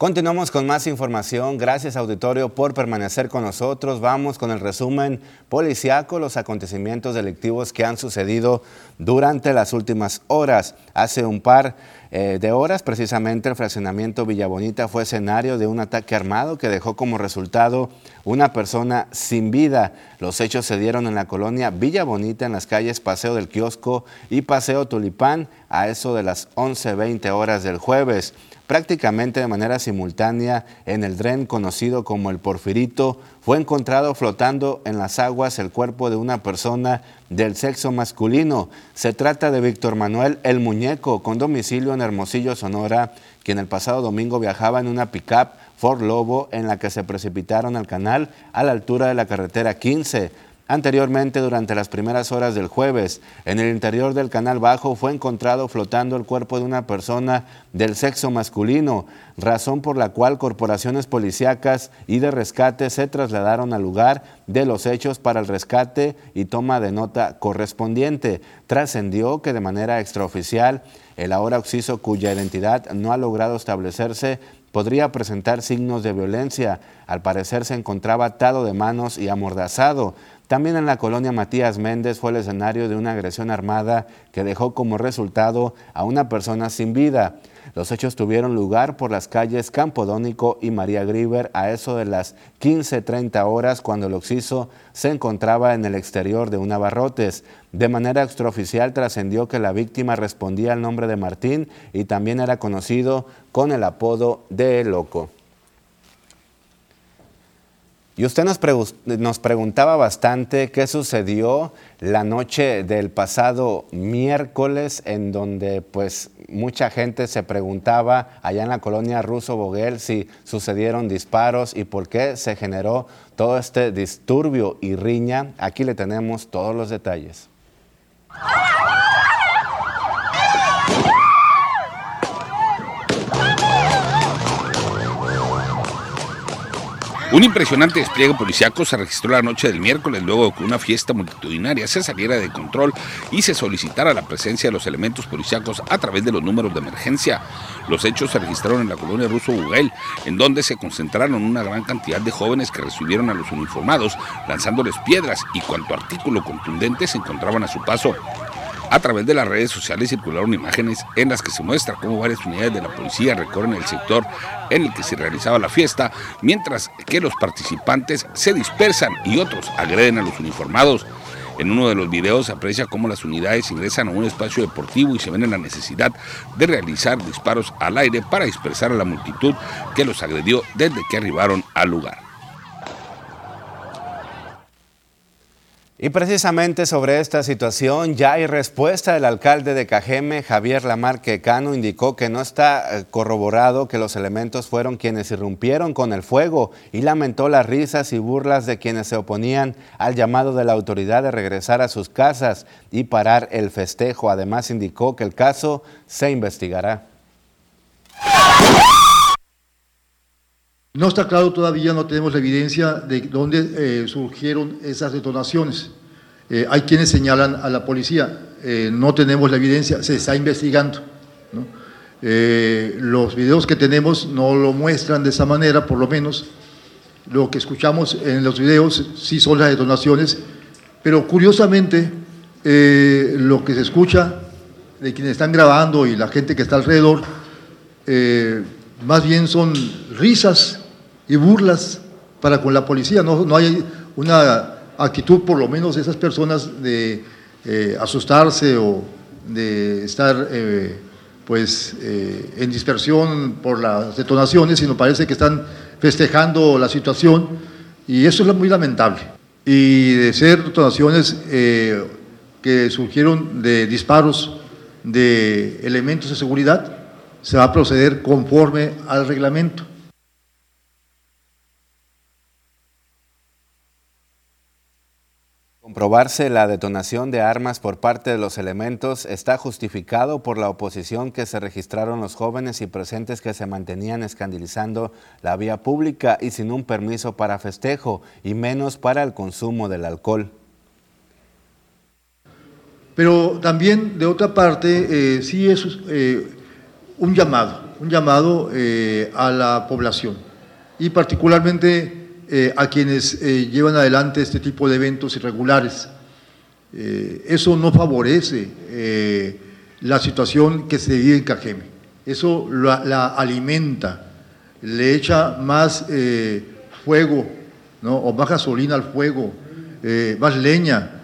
Continuamos con más información. Gracias auditorio por permanecer con nosotros. Vamos con el resumen policiaco, los acontecimientos delictivos que han sucedido durante las últimas horas. Hace un par eh, de horas, precisamente el fraccionamiento Villabonita fue escenario de un ataque armado que dejó como resultado una persona sin vida. Los hechos se dieron en la colonia Villa Bonita, en las calles Paseo del Kiosco y Paseo Tulipán, a eso de las 11.20 horas del jueves prácticamente de manera simultánea en el dren conocido como el Porfirito, fue encontrado flotando en las aguas el cuerpo de una persona del sexo masculino. Se trata de Víctor Manuel El Muñeco, con domicilio en Hermosillo, Sonora, quien el pasado domingo viajaba en una pickup Ford Lobo en la que se precipitaron al canal a la altura de la carretera 15. Anteriormente, durante las primeras horas del jueves, en el interior del Canal Bajo fue encontrado flotando el cuerpo de una persona del sexo masculino, razón por la cual corporaciones policíacas y de rescate se trasladaron al lugar de los hechos para el rescate y toma de nota correspondiente. Trascendió que de manera extraoficial el ahora occiso cuya identidad no ha logrado establecerse podría presentar signos de violencia. Al parecer se encontraba atado de manos y amordazado. También en la colonia Matías Méndez fue el escenario de una agresión armada que dejó como resultado a una persona sin vida. Los hechos tuvieron lugar por las calles Campodónico y María Griver a eso de las 15.30 horas cuando el occiso se encontraba en el exterior de un abarrotes. De manera extraoficial trascendió que la víctima respondía al nombre de Martín y también era conocido con el apodo de Loco. Y usted nos, preguntaba bastante qué sucedió la noche del pasado miércoles, en donde pues mucha gente se preguntaba allá en la colonia Ruso Boguel si sucedieron disparos y por qué se generó todo este disturbio y riña. Aquí le tenemos todos los detalles. Un impresionante despliegue policiaco se registró la noche del miércoles luego de que una fiesta multitudinaria se saliera de control y se solicitara la presencia de los elementos policiacos a través de los números de emergencia. Los hechos se registraron en la colonia Ruso Buguel, en donde se concentraron una gran cantidad de jóvenes que recibieron a los uniformados lanzándoles piedras y cuanto artículo contundente se encontraban a su paso. A través de las redes sociales circularon imágenes en las que se muestra cómo varias unidades de la policía recorren el sector en el que se realizaba la fiesta, mientras que los participantes se dispersan y otros agreden a los uniformados. En uno de los videos se aprecia cómo las unidades ingresan a un espacio deportivo y se ven en la necesidad de realizar disparos al aire para dispersar a la multitud que los agredió desde que arribaron al lugar. Y precisamente sobre esta situación ya hay respuesta. El alcalde de Cajeme, Javier Lamarque Cano, indicó que no está eh, corroborado que los elementos fueron quienes irrumpieron con el fuego y lamentó las risas y burlas de quienes se oponían al llamado de la autoridad de regresar a sus casas y parar el festejo. Además indicó que el caso se investigará. No está claro todavía, no tenemos la evidencia de dónde eh, surgieron esas detonaciones. Eh, hay quienes señalan a la policía, eh, no tenemos la evidencia, se está investigando. los videos que tenemos no lo muestran de esa manera, por lo menos. Lo que escuchamos en los videos sí son las detonaciones, pero curiosamente lo que se escucha de quienes están grabando y la gente que está alrededor, más bien son risas y burlas para con la policía. No, no hay una actitud, por lo menos, de esas personas de eh, asustarse o de estar eh, pues, eh, en dispersión por las detonaciones, sino parece que están festejando la situación y eso es muy lamentable. Y de ser detonaciones que surgieron de disparos de elementos de seguridad, se va a proceder conforme al reglamento. Comprobarse la detonación de armas por parte de los elementos está justificado por la oposición que se registraron los jóvenes y presentes que se mantenían escandalizando la vía pública y sin un permiso para festejo y menos para el consumo del alcohol. Pero también, de otra parte, eh, sí es eh, un llamado, un llamado eh, a la población y particularmente eh, a quienes eh, llevan adelante este tipo de eventos irregulares. Eh, eso no favorece la situación que se vive en Cajeme, eso la, alimenta, le echa más fuego, ¿no? o más gasolina al fuego, más leña.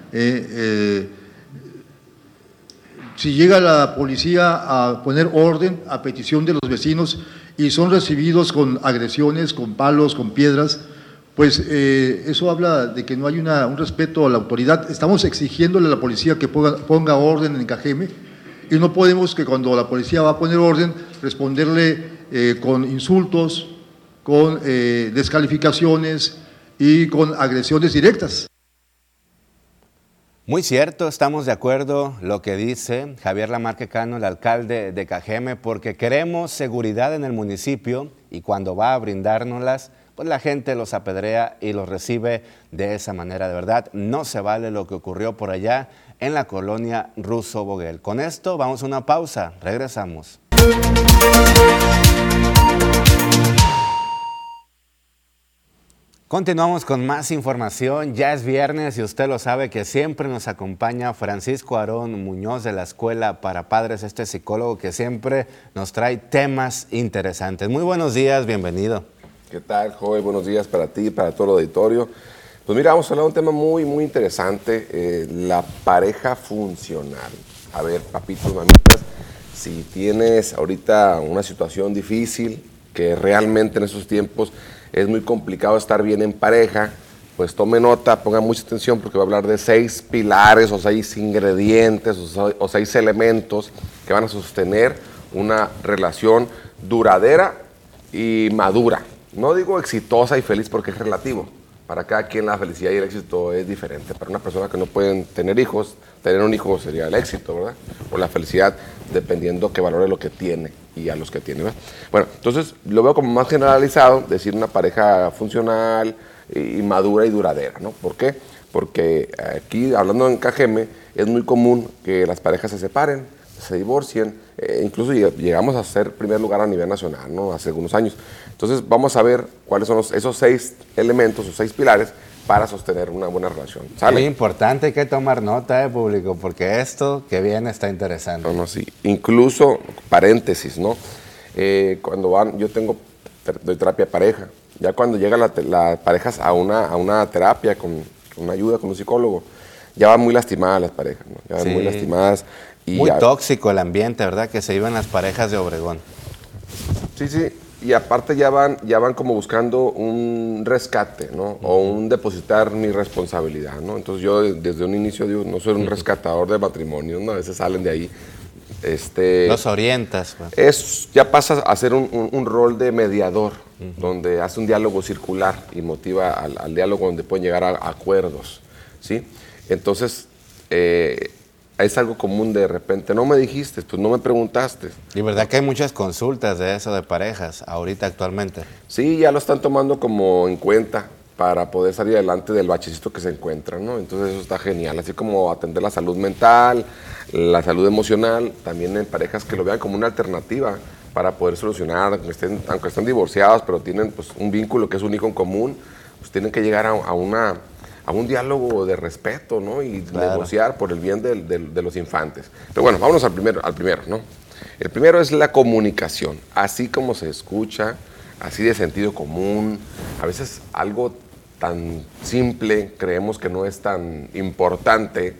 si llega la policía a poner orden a petición de los vecinos y son recibidos con agresiones, con palos, con piedras, pues eh, eso habla de que no hay un respeto a la autoridad. Estamos exigiéndole a la policía que ponga, orden en Cajeme y no podemos que cuando la policía va a poner orden responderle eh, con insultos, con eh, descalificaciones y con agresiones directas. Muy cierto, estamos de acuerdo lo que dice Javier Lamarque Cano, el alcalde de Cajeme, porque queremos seguridad en el municipio y cuando va a brindárnoslas, pues la gente los apedrea y los recibe de esa manera. De verdad, no se vale lo que ocurrió por allá en la colonia Ruso Boguel. Con esto vamos a una pausa, regresamos. Continuamos con más información. Ya es viernes y usted lo sabe que siempre nos acompaña Francisco Aarón Muñoz de la Escuela para Padres, este psicólogo que siempre nos trae temas interesantes. Muy buenos días, bienvenido. ¿Qué tal, Joel? Buenos días para ti para todo el auditorio. Pues mira, vamos a hablar de un tema muy, muy interesante, eh, la pareja funcional. A ver, papitos, mamitas, si tienes ahorita una situación difícil, que realmente en esos tiempos es muy complicado estar bien en pareja, pues tome nota, ponga mucha atención porque va a hablar de seis pilares o seis ingredientes o seis elementos que van a sostener una relación duradera y madura. No digo exitosa y feliz porque es relativo. Para cada quien la felicidad y el éxito es diferente. Para una persona que no pueden tener hijos, tener un hijo sería el éxito, ¿verdad? O la felicidad, dependiendo que valore lo que tiene y a los que tiene. Bueno, entonces lo veo como más generalizado, decir una pareja funcional y madura y duradera, ¿no? ¿Por qué? Porque aquí, hablando en KGM, es muy común que las parejas se separen, se divorcien, eh, incluso llegamos a ser primer lugar a nivel nacional, ¿no? Hace algunos años. Entonces vamos a ver cuáles son esos seis elementos o seis pilares para sostener una buena relación. Es Muy importante que tomar nota de público porque esto que viene está interesante. No, no, sí. Incluso, paréntesis, ¿no? Eh, cuando van, yo tengo, doy terapia pareja. Ya cuando llegan las parejas a una, a una terapia con, una ayuda con un psicólogo, ya van muy lastimadas las parejas, ¿no? Ya van muy lastimadas. Y muy tóxico el ambiente, ¿verdad? Que se iban las parejas de Obregón. Sí, sí y aparte ya van, ya van como buscando un rescate, ¿no? O un depositar mi responsabilidad, ¿no? Entonces yo desde un inicio digo, no soy un rescatador de matrimonio, ¿no? A veces salen de ahí. Este, Los orientas. Es, ya pasa a ser un, rol de mediador, donde hace un diálogo circular y motiva al, diálogo donde pueden llegar a, acuerdos, ¿sí? Entonces, eh, es algo común de repente, no me dijiste, pues no me preguntaste. Y verdad que hay muchas consultas de eso de parejas ahorita actualmente. Sí, ya lo están tomando como en cuenta para poder salir adelante del bachecito que se encuentran, ¿no? Entonces eso está genial, así como atender la salud mental, la salud emocional, también en parejas que lo vean como una alternativa para poder solucionar, aunque estén, aunque estén divorciados, pero tienen pues, un vínculo que es un hijo en común, pues tienen que llegar a una a un diálogo de respeto, ¿no? Y negociar por el bien de, los infantes. Pero bueno, vámonos al primero, al primero, ¿no? El primero es la comunicación, así como se escucha, así de sentido común. A veces algo tan simple creemos que no es tan importante,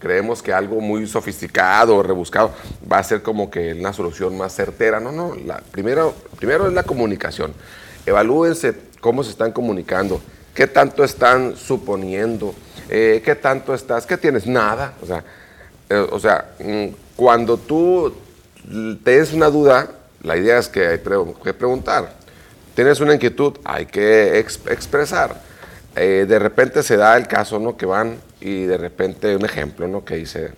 creemos que algo muy sofisticado, rebuscado, va a ser como que una solución más certera. No, no, la, primero, primero es la comunicación. Evalúense cómo se están comunicando ¿Qué tanto están suponiendo? Eh, ¿Qué tanto estás? ¿Qué tienes? Nada. O sea, eh, o sea mm, cuando tú tienes una duda, la idea es que hay que preguntar. Tienes una inquietud, hay que expresar. Eh, de repente se da el caso, ¿no? Que van y de repente un ejemplo, ¿no? Que dice,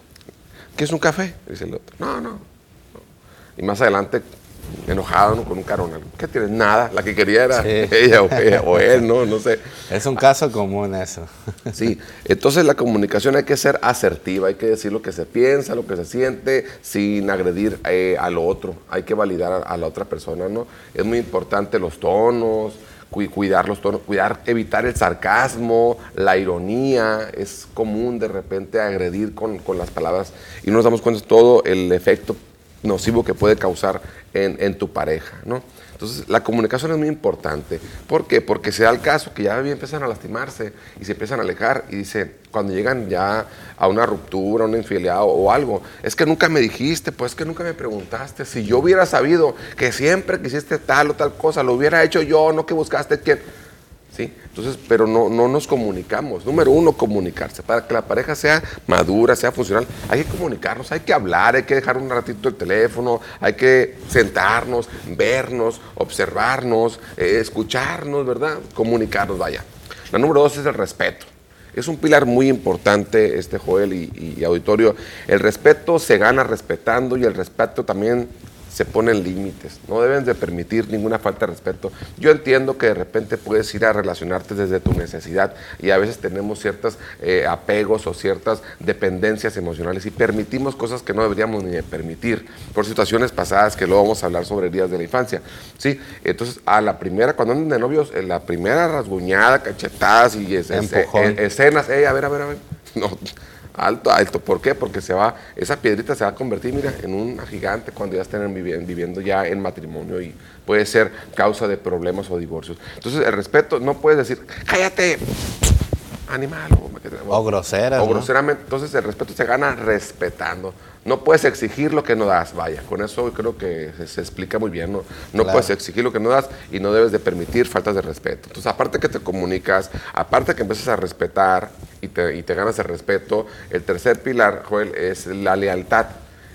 ¿qué es un café? Dice el otro, no, no. no. Y más adelante enojado, con un carón. ¿Qué tienes? Nada. La que quería era ella, o él, ¿no? No sé. Es un caso común eso. Sí. Entonces la comunicación hay que ser asertiva, hay que decir lo que se piensa, lo que se siente, sin agredir eh, al otro. Hay que validar a, la otra persona, ¿no? Es muy importante los tonos, cuidar los tonos, cuidar, evitar el sarcasmo, la ironía. Es común de repente agredir con, con las palabras y no nos damos cuenta de todo el efecto nocivo que puede causar en, tu pareja, ¿no? Entonces, la comunicación es muy importante. ¿Por qué? Porque se da el caso que ya empiezan a lastimarse y se empiezan a alejar y dice, cuando llegan ya a una ruptura, una infidelidad o, algo, es que nunca me dijiste, pues que nunca me preguntaste. Si yo hubiera sabido que siempre quisiste tal o tal cosa, lo hubiera hecho yo, no que buscaste quién. Entonces, pero no, no nos comunicamos. Número uno, comunicarse. Para que la pareja sea madura, sea funcional, hay que comunicarnos, hay que hablar, hay que dejar un ratito el teléfono, hay que sentarnos, vernos, observarnos, eh, escucharnos, ¿verdad? Comunicarnos, vaya. La número dos es el respeto. Es un pilar muy importante, este Joel y, y, auditorio. El respeto se gana respetando y el respeto también se ponen límites, no deben de permitir ninguna falta de respeto. Yo entiendo que de repente puedes ir a relacionarte desde tu necesidad y a veces tenemos ciertos eh, apegos o ciertas dependencias emocionales y permitimos cosas que no deberíamos ni permitir por situaciones pasadas que luego vamos a hablar sobre días de la infancia. ¿sí? Entonces, a la primera, cuando andan de novios, en la primera rasguñada, cachetadas y escenas, a ver, a ver, a ver, no, Alto, alto. ¿Por qué? Porque se va, esa piedrita se va a convertir, mira, en una gigante cuando ya estén viviendo ya en matrimonio y puede ser causa de problemas o divorcios. Entonces, el respeto, no puedes decir, cállate, animal. O, o grosera. O groseramente. Entonces, el respeto se gana respetando. No puedes exigir lo que no das, vaya, con eso creo que se, explica muy bien, ¿no? No puedes exigir lo que no das y no debes de permitir faltas de respeto. Entonces, aparte que te comunicas, aparte que empiezas a respetar y te, y te ganas el respeto, el tercer pilar, Joel, es la lealtad.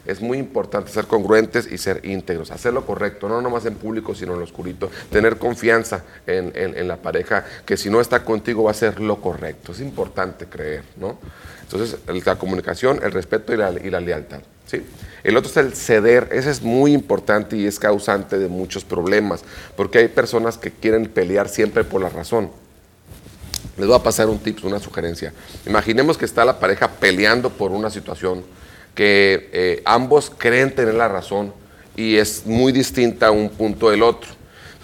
Es muy importante ser congruentes y ser íntegros, hacer lo correcto, no nomás en público, sino en lo oscurito, tener confianza en, en la pareja, que si no está contigo va a ser lo correcto. Es importante creer, ¿no? Entonces, la comunicación, el respeto y la, lealtad. ¿sí? El otro es el ceder, ese es muy importante y es causante de muchos problemas, porque hay personas que quieren pelear siempre por la razón. Les voy a pasar un tip, una sugerencia. Imaginemos que está la pareja peleando por una situación que eh, ambos creen tener la razón y es muy distinta un punto del otro.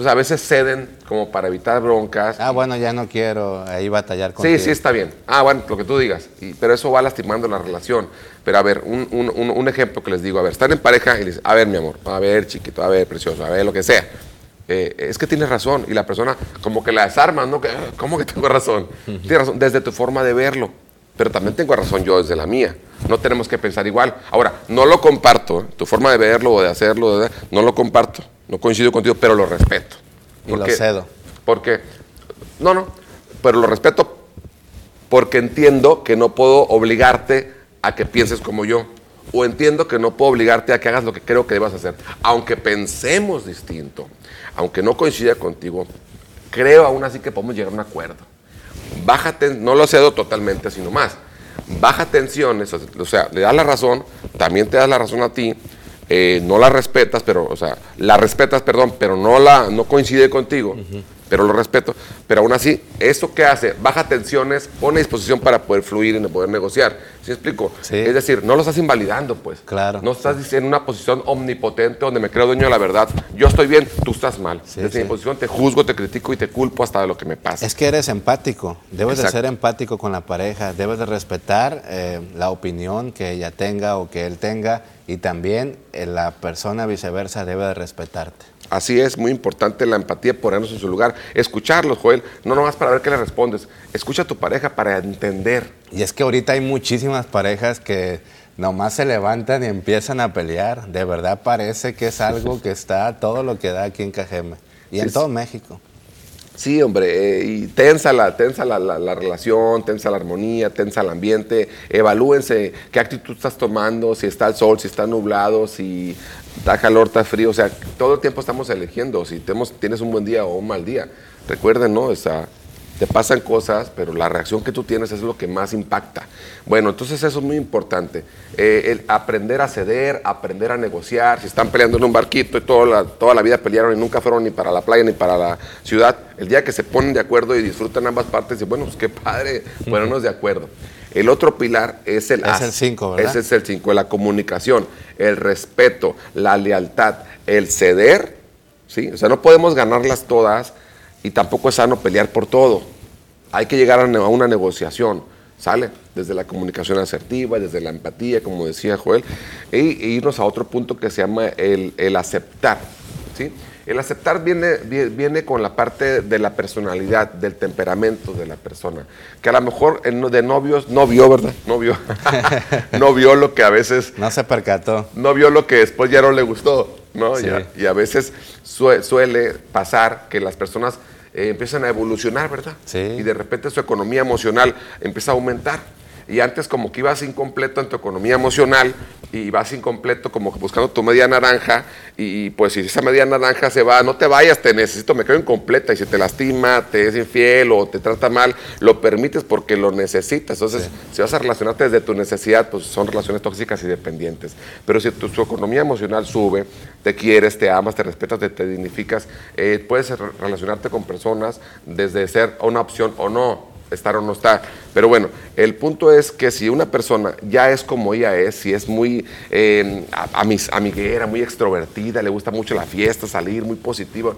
Entonces a veces ceden como para evitar broncas. Ah, bueno, ya no quiero ahí batallar con Sí, sí, está bien. Ah, bueno, lo que tú digas. pero eso va lastimando la relación. Pero a ver, un, ejemplo que les digo, a ver, están en pareja y dicen, a ver, mi amor, a ver, chiquito, a ver, precioso, a ver, lo que sea. Eh, es que tienes razón. Y la persona como que la desarma, ¿no? Ah, ¿Cómo que tengo razón? Tienes razón desde tu forma de verlo. Pero también tengo razón yo desde la mía. No tenemos que pensar igual. Ahora, no lo comparto. Tu forma de verlo o de hacerlo, no lo comparto no coincido contigo, pero lo respeto. Y lo cedo. Porque, no, no, pero lo respeto porque entiendo que no puedo obligarte a que pienses como yo. O entiendo que no puedo obligarte a que hagas lo que creo que debas hacer. Aunque pensemos distinto, aunque no coincida contigo, creo aún así que podemos llegar a un acuerdo. Bájate, no lo cedo totalmente, sino más. Baja tensiones, o sea, le das la razón, también te das la razón a ti, eh, no la respetas, pero, o sea, la respetas, perdón, pero no la, no coincide contigo, pero lo respeto. Pero aún así, ¿eso qué hace? Baja tensiones, pone disposición para poder fluir y poder negociar. ¿Sí explico? Es decir, no lo estás invalidando, pues. Claro. No estás en una posición omnipotente donde me creo dueño de la verdad. Yo estoy bien, tú estás mal. Desde mi posición te juzgo, te critico y te culpo hasta de lo que me pasa. Es que eres empático. Debes de ser empático con la pareja. Debes de respetar eh, la opinión que ella tenga o que él tenga y también eh, la persona viceversa debe de respetarte. Así es, muy importante la empatía, ponernos en su lugar, escucharlos, Joel, no nomás para ver qué le respondes, escucha a tu pareja para entender. Y es que ahorita hay muchísimas parejas que nomás se levantan y empiezan a pelear, de verdad parece que es algo que está todo lo que da aquí en Cajeme y en todo México. Sí, hombre, eh, y tensa, la, tensa la, la, relación, tensa la armonía, tensa el ambiente, evalúense qué actitud estás tomando, si está el sol, si está nublado, si está calor, está frío, o sea, todo el tiempo estamos eligiendo si tenemos, tienes un buen día o un mal día. Recuerden, ¿no? Te pasan cosas, pero la reacción que tú tienes es lo que más impacta. Bueno, entonces eso es muy importante. Eh, aprender a ceder, aprender a negociar. Si están peleando en un barquito y toda la, toda la vida pelearon y nunca fueron ni para la playa ni para la ciudad, el día que se ponen de acuerdo y disfrutan ambas partes, y bueno, pues qué padre ponernos de acuerdo. El otro pilar es el Es el 5, ¿verdad? Ese es el 5, la comunicación, el respeto, la lealtad, el ceder, ¿sí? O sea, no podemos ganarlas todas y tampoco es sano pelear por todo. Hay que llegar a una negociación, ¿sale? Desde la comunicación asertiva, desde la empatía, como decía Joel, e, irnos a otro punto que se llama el, aceptar, ¿sí? El aceptar viene, viene con la parte de la personalidad, del temperamento de la persona, que a lo mejor de novios no vio, ¿verdad? No vio. no vio lo que a veces... No se percató. No vio lo que después ya no le gustó. ¿no? Y, a, veces suele pasar que las personas eh, empiezan a evolucionar, ¿verdad? Sí. Y de repente su economía emocional empieza a aumentar. Y antes como que ibas incompleto en tu economía emocional y vas incompleto como buscando tu media naranja y pues si esa media naranja se va, no te vayas, te necesito, me quedo incompleta y si te lastima, te es infiel o te trata mal, lo permites porque lo necesitas. Entonces, si vas a relacionarte desde tu necesidad, pues son relaciones tóxicas y dependientes. Pero si tu, economía emocional sube, te quieres, te amas, te respetas, te, te dignificas, eh, puedes relacionarte con personas desde ser una opción o no estar o no estar. Pero bueno, el punto es que si una persona ya es como ella es, si es muy eh, amiguera, muy extrovertida, le gusta mucho la fiesta, salir, muy positiva,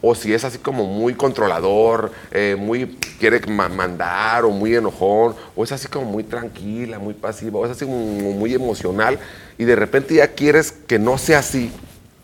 o si es así como muy controlador, eh, muy quiere mandar o muy enojón, o es así como muy tranquila, muy pasiva, o es así como muy emocional, y de repente ya quieres que no sea así,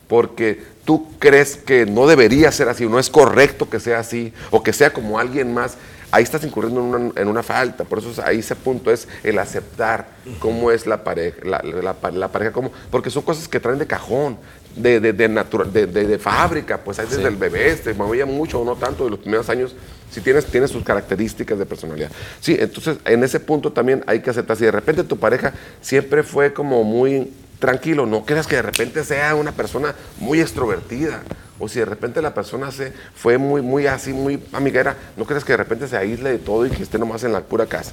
porque tú crees que no debería ser así, o no es correcto que sea así, o que sea como alguien más, ahí estás incurriendo en una, falta. Por eso ahí ese punto es el aceptar cómo es la pareja, la, pareja, cómo, porque son cosas que traen de cajón, de, de, de, fábrica, pues hay desde el bebé, se movía mucho o no tanto de los primeros años, si tienes, tienes sus características de personalidad. Sí, entonces en ese punto también hay que aceptar, si de repente tu pareja siempre fue como muy tranquilo, no creas que de repente sea una persona muy extrovertida o si de repente la persona se fue muy, muy así, muy amiguera, no crees que de repente se aísle de todo y que esté nomás en la pura casa.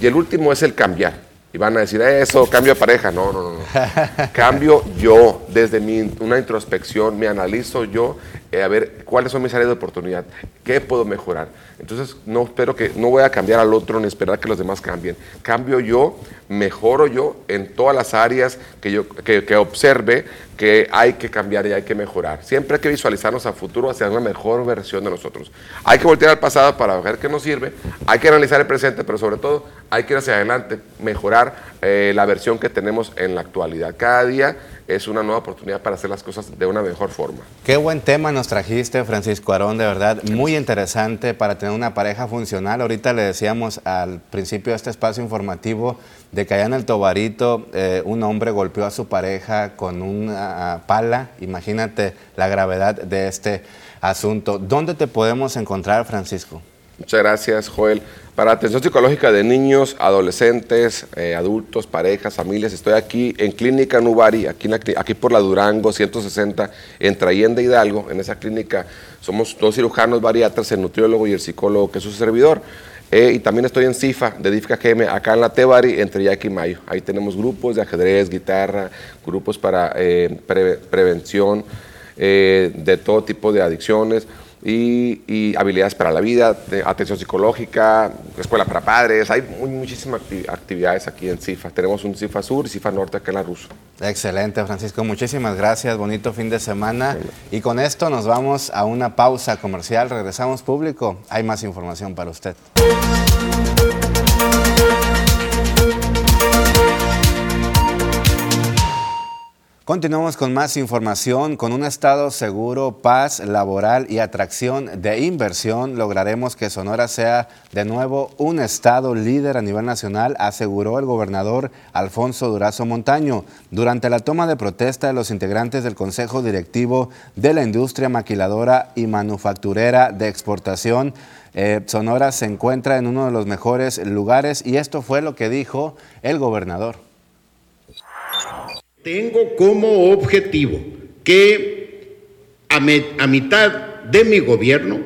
Y el último es el cambiar. Y van a decir, eso, cambio de pareja. No, no, no. cambio yo, desde mi, una introspección, me analizo yo, eh, a ver cuáles son mis áreas de oportunidad, qué puedo mejorar. Entonces, no espero que, no voy a cambiar al otro ni esperar que los demás cambien. Cambio yo, mejoro yo en todas las áreas que yo que, que observe que hay que cambiar y hay que mejorar. Siempre hay que visualizarnos a futuro hacia una mejor versión de nosotros. Hay que voltear al pasado para ver qué nos sirve, hay que analizar el presente, pero sobre todo hay que ir hacia adelante, mejorar eh, la versión que tenemos en la actualidad. Cada día es una nueva oportunidad para hacer las cosas de una mejor forma. Qué buen tema nos trajiste, Francisco Arón, de verdad, muy interesante para tener una pareja funcional. Ahorita le decíamos al principio de este espacio informativo de que allá en el Tobarito eh, un hombre golpeó a su pareja con una pala. Imagínate la gravedad de este asunto. ¿Dónde te podemos encontrar, Francisco? Muchas gracias, Joel. Para atención psicológica de niños, adolescentes, eh, adultos, parejas, familias, estoy aquí en Clínica Nubari, aquí, aquí por la Durango 160, en Trayenda Hidalgo. En esa clínica somos dos cirujanos bariatras, el nutriólogo y el psicólogo que es su servidor. Eh, y también estoy en CIFA, de Edifica GM, acá en la Tebari, entre Yaqui y Mayo. Ahí tenemos grupos de ajedrez, guitarra, grupos para eh, prevención de todo tipo de adicciones y, habilidades para la vida, atención psicológica, escuela para padres. Hay muchísimas actividades aquí en CIFA. Tenemos un CIFA Sur y CIFA Norte acá en la Ruso. Excelente, Francisco. Muchísimas gracias. Bonito fin de semana. Y con esto nos vamos a una pausa comercial. Regresamos público. Hay más información para usted. Continuamos con más información. Con un Estado seguro, paz laboral y atracción de inversión, lograremos que Sonora sea de nuevo un Estado líder a nivel nacional, aseguró el gobernador Alfonso Durazo Montaño durante la toma de protesta de los integrantes del Consejo Directivo de la Industria Maquiladora y Manufacturera de Exportación. Eh, Sonora se encuentra en uno de los mejores lugares y esto fue lo que dijo el gobernador. Tengo como objetivo que a, mitad de mi gobierno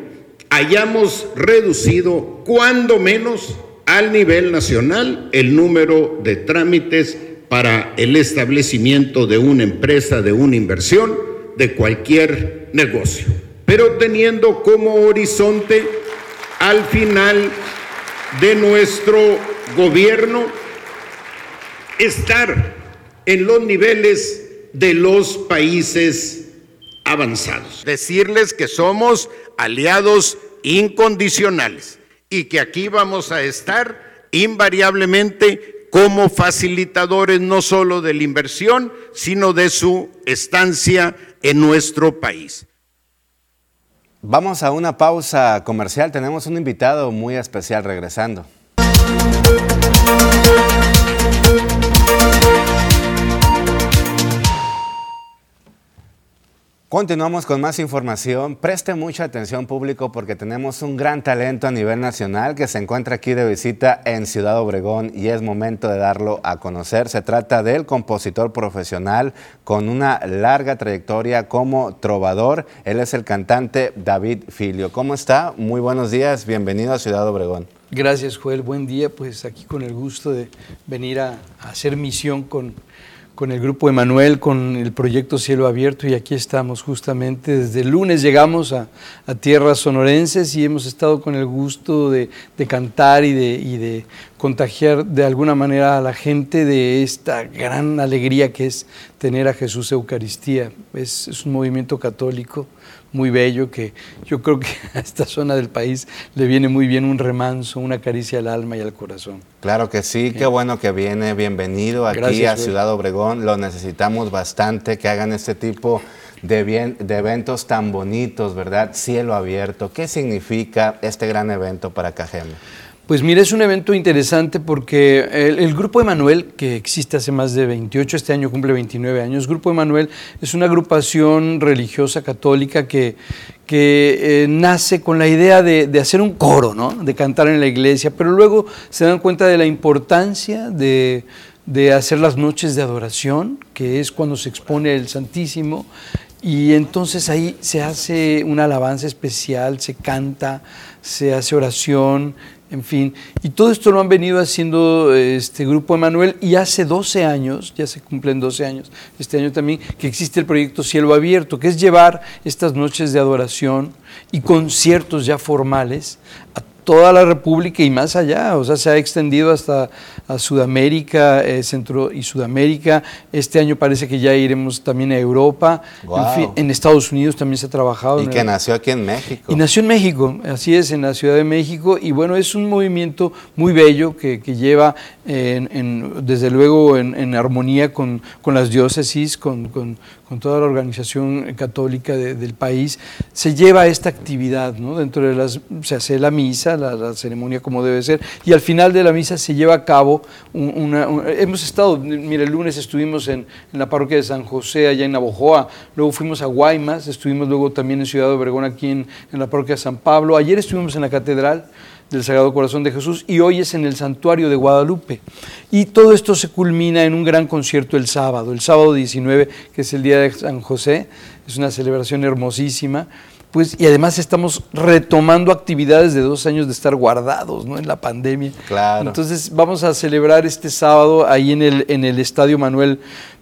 hayamos reducido cuando menos al nivel nacional el número de trámites para el establecimiento de una empresa, de una inversión, de cualquier negocio, pero teniendo como horizonte al final de nuestro gobierno estar en los niveles de los países avanzados. Decirles que somos aliados incondicionales y que aquí vamos a estar invariablemente como facilitadores no solo de la inversión, sino de su estancia en nuestro país. Vamos a una pausa comercial. Tenemos un invitado muy especial regresando. Continuamos con más información. Preste mucha atención público porque tenemos un gran talento a nivel nacional que se encuentra aquí de visita en Ciudad Obregón y es momento de darlo a conocer. Se trata del compositor profesional con una larga trayectoria como trovador. Él es el cantante David Filio. ¿Cómo está? Muy buenos días. Bienvenido a Ciudad Obregón. Gracias, Joel. Buen día. Pues aquí con el gusto de venir a, a hacer misión con con el grupo Emanuel, con el proyecto Cielo Abierto y aquí estamos justamente. Desde el lunes llegamos a, tierras sonorenses y hemos estado con el gusto de, cantar y de, contagiar de alguna manera a la gente de esta gran alegría que es tener a Jesús Eucaristía. Es un movimiento católico muy bello que yo creo que a esta zona del país le viene muy bien un remanso, una caricia al alma y al corazón. Claro que sí, qué bueno que viene, bienvenido aquí a Ciudad Obregón, lo necesitamos bastante, que hagan este tipo de, bien, de eventos tan bonitos, ¿verdad? Cielo abierto, ¿qué significa este gran evento para Cajeme? Pues mira, es un evento interesante porque el, Grupo Emanuel, que existe hace más de 28, este año cumple 29 años, Grupo Emanuel es una agrupación religiosa católica que, que eh, nace con la idea de, hacer un coro, ¿no? de cantar en la iglesia, pero luego se dan cuenta de la importancia de, de hacer las noches de adoración, que es cuando se expone el Santísimo, y entonces ahí se hace una alabanza especial, se canta, se hace oración, en fin. Y todo esto lo han venido haciendo este grupo Emanuel y hace 12 años, ya se cumplen 12 años, este año también, que existe el proyecto Cielo Abierto, que es llevar estas noches de adoración y conciertos ya formales a toda la República y más allá, o sea, se ha extendido hasta a Sudamérica, eh, Centro y Sudamérica. Este año parece que ya iremos también a Europa. En, fin, en, Estados Unidos también se ha trabajado. Y que nació aquí en México. Y nació en México, así es, en la Ciudad de México. Y bueno, es un movimiento muy bello que, lleva, desde luego, en, armonía con, las diócesis, con, con toda la organización católica del país, se lleva esta actividad, ¿no? Dentro de las, se hace la misa, la, ceremonia como debe ser, y al final de la misa se lleva a cabo una, hemos estado, mire, el lunes estuvimos en, la parroquia de San José, allá en Navojoa, luego fuimos a Guaymas, estuvimos luego también en Ciudad de Obregón, aquí en, en la parroquia de San Pablo, ayer estuvimos en la catedral, del Sagrado Corazón de Jesús y hoy es en el Santuario de Guadalupe. Y todo esto se culmina en un gran concierto el sábado, el sábado 19, que es el Día de San José, es una celebración hermosísima. Pues, y además estamos retomando actividades de dos años de estar guardados ¿no? en la pandemia. Claro. Entonces vamos a celebrar este sábado ahí en el, en el Estadio Manuel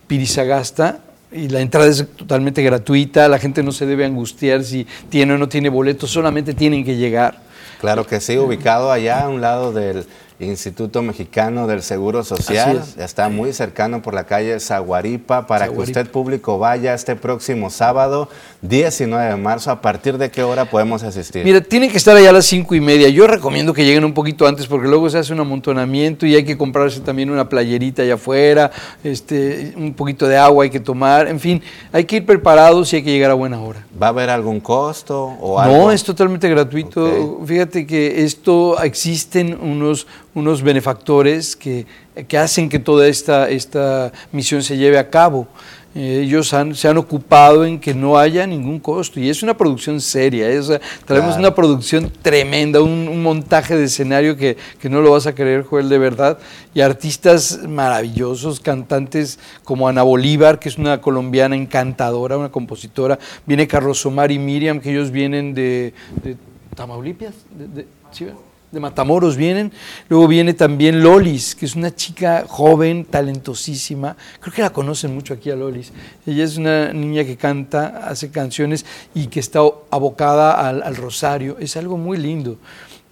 Pirizagasta, y la entrada es totalmente gratuita, la gente no se debe angustiar si tiene o no tiene boletos, solamente tienen que llegar. Claro que sí, ubicado allá a un lado del Instituto Mexicano del Seguro Social. Está muy cercano por la calle Zaguaripa para que usted público vaya este próximo sábado, 19 de marzo. ¿A partir de qué hora podemos asistir? Mira, tienen que estar allá a las 5 y media. Yo recomiendo que lleguen un poquito antes porque luego se hace un amontonamiento y hay que comprarse también una playerita allá afuera, este, un poquito de agua hay que tomar. En fin, hay que ir preparados y hay que llegar a buena hora. ¿Va a haber algún costo o algo? No, es totalmente gratuito. Fíjate que esto existen unos unos benefactores que, hacen que toda esta, esta misión se lleve a cabo. Eh, ellos se han ocupado en que no haya ningún costo y es una producción seria, traemos una producción tremenda, un, montaje de escenario que, no lo vas a creer, Joel, de verdad, y artistas maravillosos, cantantes como Ana Bolívar, que es una colombiana encantadora, una compositora, viene Carlos Omar y Miriam, que ellos vienen de, Tamaulipas, de, de Matamoros vienen. Luego viene también Lolis, que es una chica joven, talentosísima. Creo que la conocen mucho aquí a Lolis. Ella es una niña que canta, hace canciones y que está abocada al, rosario. Es algo muy lindo.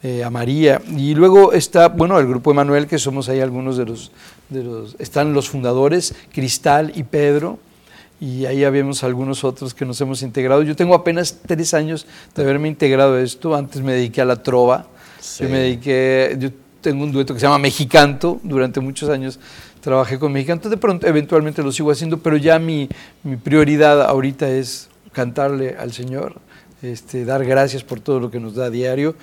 Eh, a María. Y luego está, bueno, el grupo Emanuel, que somos ahí algunos de los, de los, están los fundadores, Cristal y Pedro, y ahí habíamos algunos otros que nos hemos integrado. Yo tengo apenas tres años de haberme integrado a esto, antes me dediqué a la trova, yo me dediqué, yo tengo un dueto que se llama Mexicanto, durante muchos años trabajé con Mexicanto, de pronto eventualmente lo sigo haciendo, pero ya mi, mi prioridad ahorita es cantarle al Señor, este, dar gracias por todo lo que nos da a diario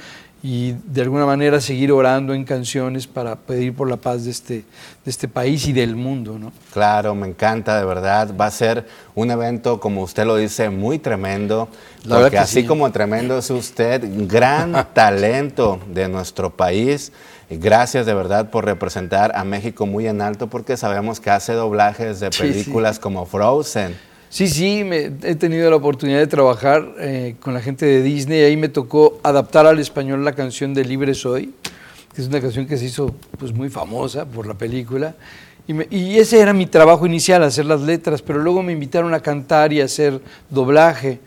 y de alguna manera seguir orando en canciones para pedir por la paz de este, de este país y del mundo. ¿no? Claro, me encanta, de verdad. Va a ser un evento, como usted lo dice, muy tremendo. porque así como tremendo es usted, gran talento de nuestro país. Gracias de verdad por representar a México muy en alto porque sabemos que hace doblajes de películas como Frozen. Sí, sí, me, he tenido la oportunidad de trabajar eh, con la gente de Disney y ahí me tocó adaptar al español la canción de Libre Soy, que es una canción que se hizo pues, muy famosa por la película. Y, y, ese era mi trabajo inicial, hacer las letras, pero luego me invitaron a cantar y a hacer doblaje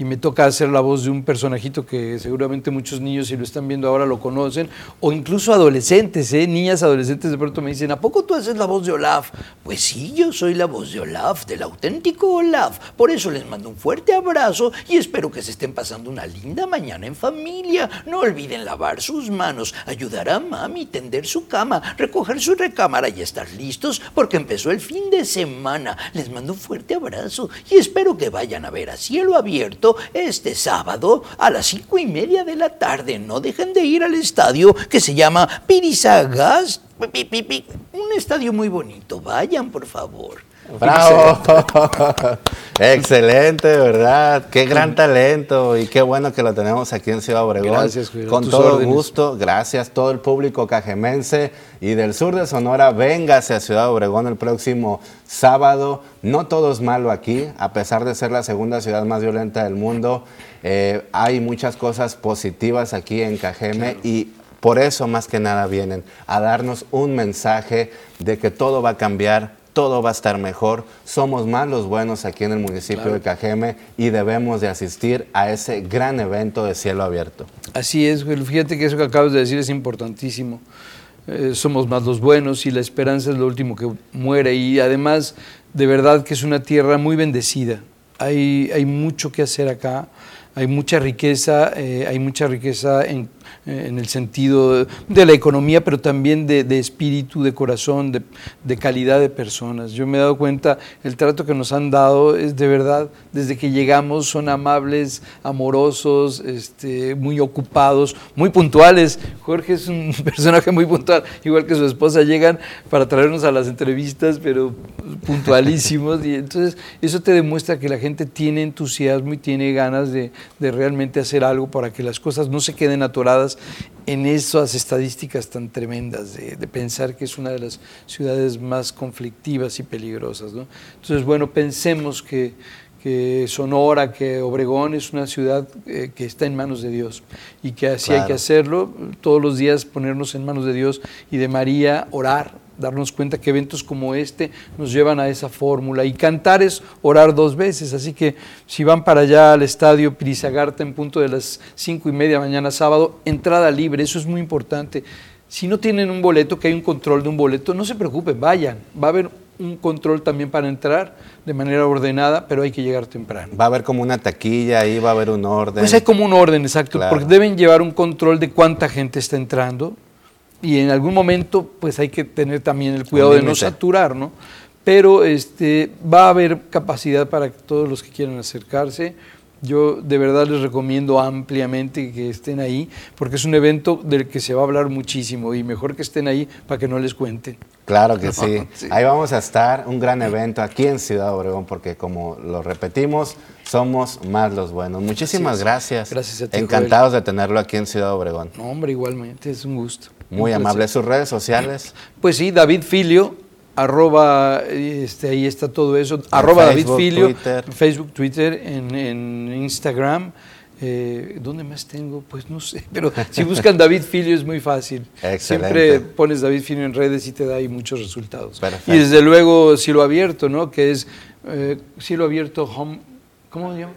y me toca hacer la voz de un personajito que seguramente muchos niños si lo están viendo ahora lo conocen, o incluso adolescentes, ¿eh? niñas adolescentes de pronto me dicen, ¿a poco tú haces la voz de Olaf? Pues sí, yo soy la voz de Olaf, del auténtico Olaf, por eso les mando un fuerte abrazo y espero que se estén pasando una linda mañana en familia. No olviden lavar sus manos, ayudar a mami, tender su cama, recoger su recámara y estar listos porque empezó el fin de semana. Les mando un fuerte abrazo y espero que vayan a ver a cielo abierto este sábado a las cinco y media de la tarde. No dejen de ir al estadio que se llama Pirisagas. Un estadio muy bonito. Vayan, por favor. Bravo. Excelente, ¿verdad? Qué gran talento y qué bueno que lo tenemos aquí en Ciudad Obregón. Gracias, Con todo gusto, gracias todo el público cajemense y del sur de Sonora, véngase a Ciudad Obregón el próximo sábado. No todo es malo aquí, a pesar de ser la segunda ciudad más violenta del mundo. Eh, hay muchas cosas positivas aquí en Cajeme y por eso más que nada vienen a darnos un mensaje de que todo va a cambiar todo va a estar mejor. Somos más los buenos aquí en el municipio de Cajeme y debemos de asistir a ese gran evento de cielo abierto. Así es, fíjate que eso que acabas de decir es importantísimo. Eh, somos más los buenos y la esperanza es lo último que muere y además de verdad que es una tierra muy bendecida. Hay, hay mucho que hacer acá, hay mucha riqueza, eh, hay mucha riqueza en en el sentido de la economía, pero también de, espíritu, de corazón, de, calidad de personas. Yo me he dado cuenta, el trato que nos han dado es de verdad, desde que llegamos son amables, amorosos, este, muy ocupados, muy puntuales. Jorge es un personaje muy puntual, igual que su esposa, llegan para traernos a las entrevistas, pero puntualísimos. Y entonces eso te demuestra que la gente tiene entusiasmo y tiene ganas de, de realmente hacer algo para que las cosas no se queden atoradas en esas estadísticas tan tremendas de, pensar que es una de las ciudades más conflictivas y peligrosas. Entonces, bueno, pensemos que, Sonora, que Obregón es una ciudad eh, que está en manos de Dios y que así hay que hacerlo, todos los días ponernos en manos de Dios y de María, orar, darnos cuenta que eventos como este nos llevan a esa fórmula. Y cantar es orar dos veces, así que si van para allá al estadio Pirisagarta en punto de las cinco y media mañana sábado, entrada libre, eso es muy importante. Si no tienen un boleto, que hay un control de un boleto, no se preocupen, vayan, va a haber un control también para entrar de manera ordenada, pero hay que llegar temprano. Va a haber como una taquilla ahí, va a haber un orden. Pues hay como un orden, exacto, porque deben llevar un control de cuánta gente está entrando, y en algún momento pues hay que tener también el cuidado de no saturar, ¿no? Pero este, va a haber capacidad para todos los que quieran acercarse. Yo de verdad les recomiendo ampliamente que estén ahí, porque es un evento del que se va a hablar muchísimo y mejor que estén ahí para que no les cuenten. Claro que sí. Ahí vamos a estar, un gran evento aquí en Ciudad Obregón, porque como lo repetimos, somos más los buenos. Muchísimas gracias. Gracias a ti. Encantados de tenerlo aquí en Ciudad Obregón. No, hombre, igualmente, es un gusto. Muy amable. ¿Sus redes sociales? Pues sí, David Filio, arroba, este, ahí está todo eso, arroba David Filio, Twitter. Facebook, Twitter, en, Instagram. Eh, ¿Dónde más tengo? Pues no sé, pero si buscan David Filio es muy fácil. Siempre pones David Filio en redes y te da ahí muchos resultados. Y desde luego Cielo Abierto, ¿no? Que es eh, Cielo Abierto Home, ¿cómo se llama?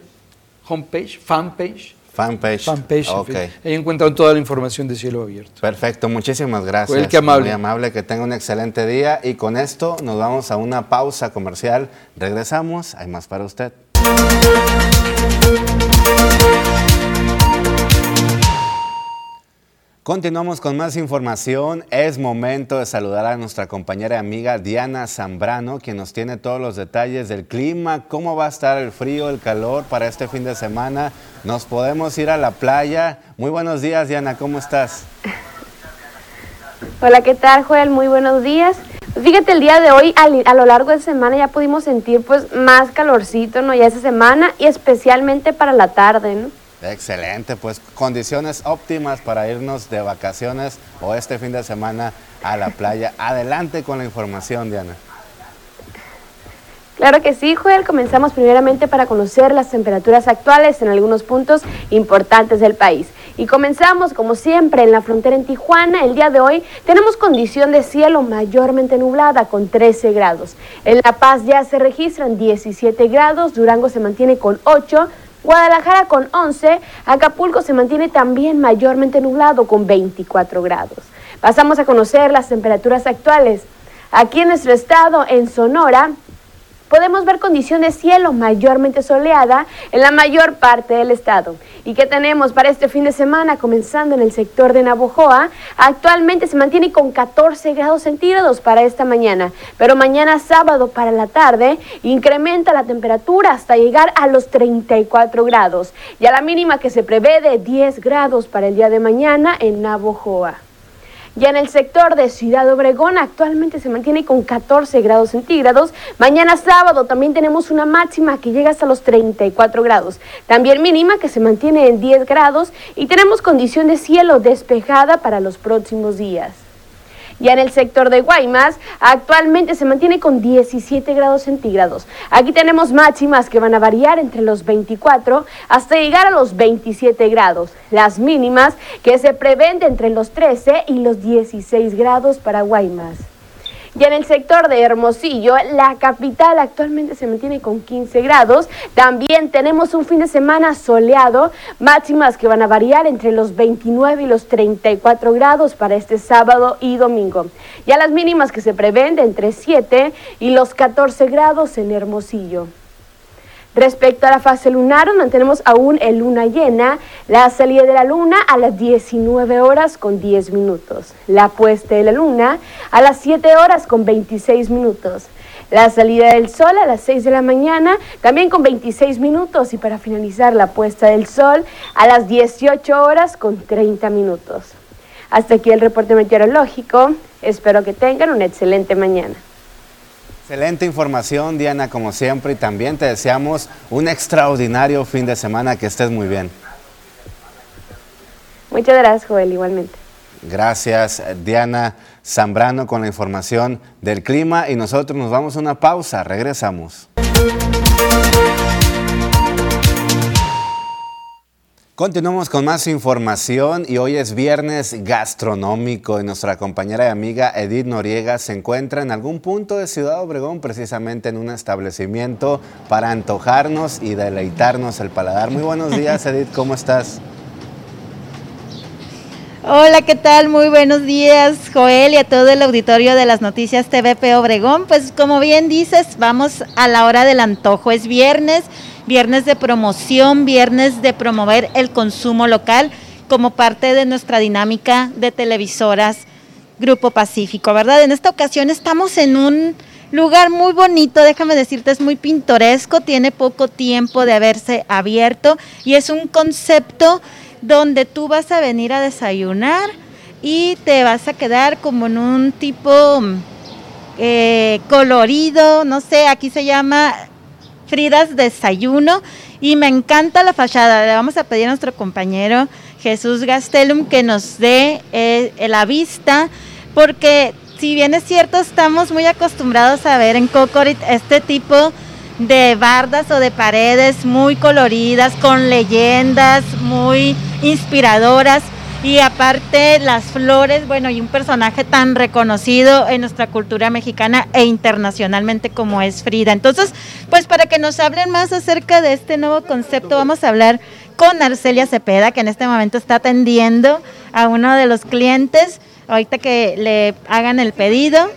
Homepage, fanpage. Fanpage. Fanpage. Okay. Ahí encuentran toda la información de Cielo Abierto. Perfecto, muchísimas gracias. El que amable. Muy amable, que tenga un excelente día. Y con esto nos vamos a una pausa comercial. Regresamos, hay más para usted. Continuamos con más información. Es momento de saludar a nuestra compañera y amiga Diana Zambrano, quien nos tiene todos los detalles del clima, cómo va a estar el frío, el calor para este fin de semana. Nos podemos ir a la playa. Muy buenos días, Diana, ¿cómo estás? Hola, ¿qué tal, Joel? Muy buenos días. Fíjate, el día de hoy, a, lo largo de la semana, ya pudimos sentir pues más calorcito, ¿no? Ya esa semana y especialmente para la tarde, ¿no? Excelente, pues condiciones óptimas para irnos de vacaciones o este fin de semana a la playa. Adelante con la información, Diana. Claro que sí, Joel. Comenzamos primeramente para conocer las temperaturas actuales en algunos puntos importantes del país. Y comenzamos, como siempre, en la frontera en Tijuana. El día de hoy tenemos condición de cielo mayormente nublada con 13 grados. En La Paz ya se registran 17 grados, Durango se mantiene con 8 Guadalajara con 11, Acapulco se mantiene también mayormente nublado con 24 grados. Pasamos a conocer las temperaturas actuales. Aquí en nuestro estado, en Sonora, podemos ver condiciones cielo mayormente soleada en la mayor parte del estado. ¿Y qué tenemos para este fin de semana? Comenzando en el sector de Navojoa, actualmente se mantiene con 14 grados centígrados para esta mañana, pero mañana sábado para la tarde incrementa la temperatura hasta llegar a los 34 grados. Y a la mínima que se prevé de 10 grados para el día de mañana en Navojoa. Ya en el sector de Ciudad Obregón actualmente se mantiene con 14 grados centígrados. Mañana sábado también tenemos una máxima que llega hasta los 34 grados. También mínima que se mantiene en 10 grados y tenemos condición de cielo despejada para los próximos días. Ya en el sector de Guaymas, actualmente se mantiene con 17 grados centígrados. Aquí tenemos máximas que van a variar entre los 24 hasta llegar a los 27 grados. Las mínimas que se prevén entre los 13 y los 16 grados para Guaymas. Y en el sector de Hermosillo, la capital actualmente se mantiene con 15 grados. También tenemos un fin de semana soleado, máximas que van a variar entre los 29 y los 34 grados para este sábado y domingo. Ya las mínimas que se prevén de entre 7 y los 14 grados en Hermosillo. Respecto a la fase lunar, mantenemos aún el luna llena, la salida de la luna a las 19 horas con 10 minutos, la puesta de la luna a las 7 horas con 26 minutos, la salida del sol a las 6 de la mañana también con 26 minutos. Y para finalizar la puesta del sol a las 18 horas con 30 minutos. Hasta aquí el reporte meteorológico, espero que tengan una excelente mañana. Excelente información, Diana, como siempre, y también te deseamos un extraordinario fin de semana, que estés muy bien. Muchas gracias, Joel, igualmente. Gracias, Diana Zambrano, con la información del clima, y nosotros nos vamos a una pausa, regresamos. Continuamos con más información y hoy es viernes gastronómico y nuestra compañera y amiga Edith Noriega se encuentra en algún punto de Ciudad Obregón, precisamente en un establecimiento para antojarnos y deleitarnos el paladar. Muy buenos días Edith, ¿cómo estás? Hola, ¿qué tal? Muy buenos días, Joel, y a todo el auditorio de las noticias TVP Obregón. Pues como bien dices, vamos a la hora del antojo. Es viernes viernes de promoción, viernes de promover el consumo local como parte de nuestra dinámica de televisoras Grupo Pacífico, ¿verdad? En esta ocasión estamos en un lugar muy bonito, déjame decirte, es muy pintoresco, tiene poco tiempo de haberse abierto y es un concepto donde tú vas a venir a desayunar y te vas a quedar como en un tipo eh, colorido, no sé, aquí se llama Desayuno y me encanta la fachada. Le vamos a pedir a nuestro compañero Jesús Gastelum que nos dé eh, la vista porque si bien es cierto estamos muy acostumbrados a ver en Cocorit este tipo de bardas o de paredes muy coloridas, con leyendas muy inspiradoras y aparte las flores, bueno, y un personaje tan reconocido en nuestra cultura mexicana e internacionalmente como es Frida. Entonces, pues para que nos hablen más acerca de este nuevo concepto, vamos a hablar con Arcelia Cepeda, que en este momento está atendiendo a uno de los clientes. Ahorita que le hagan el pedido,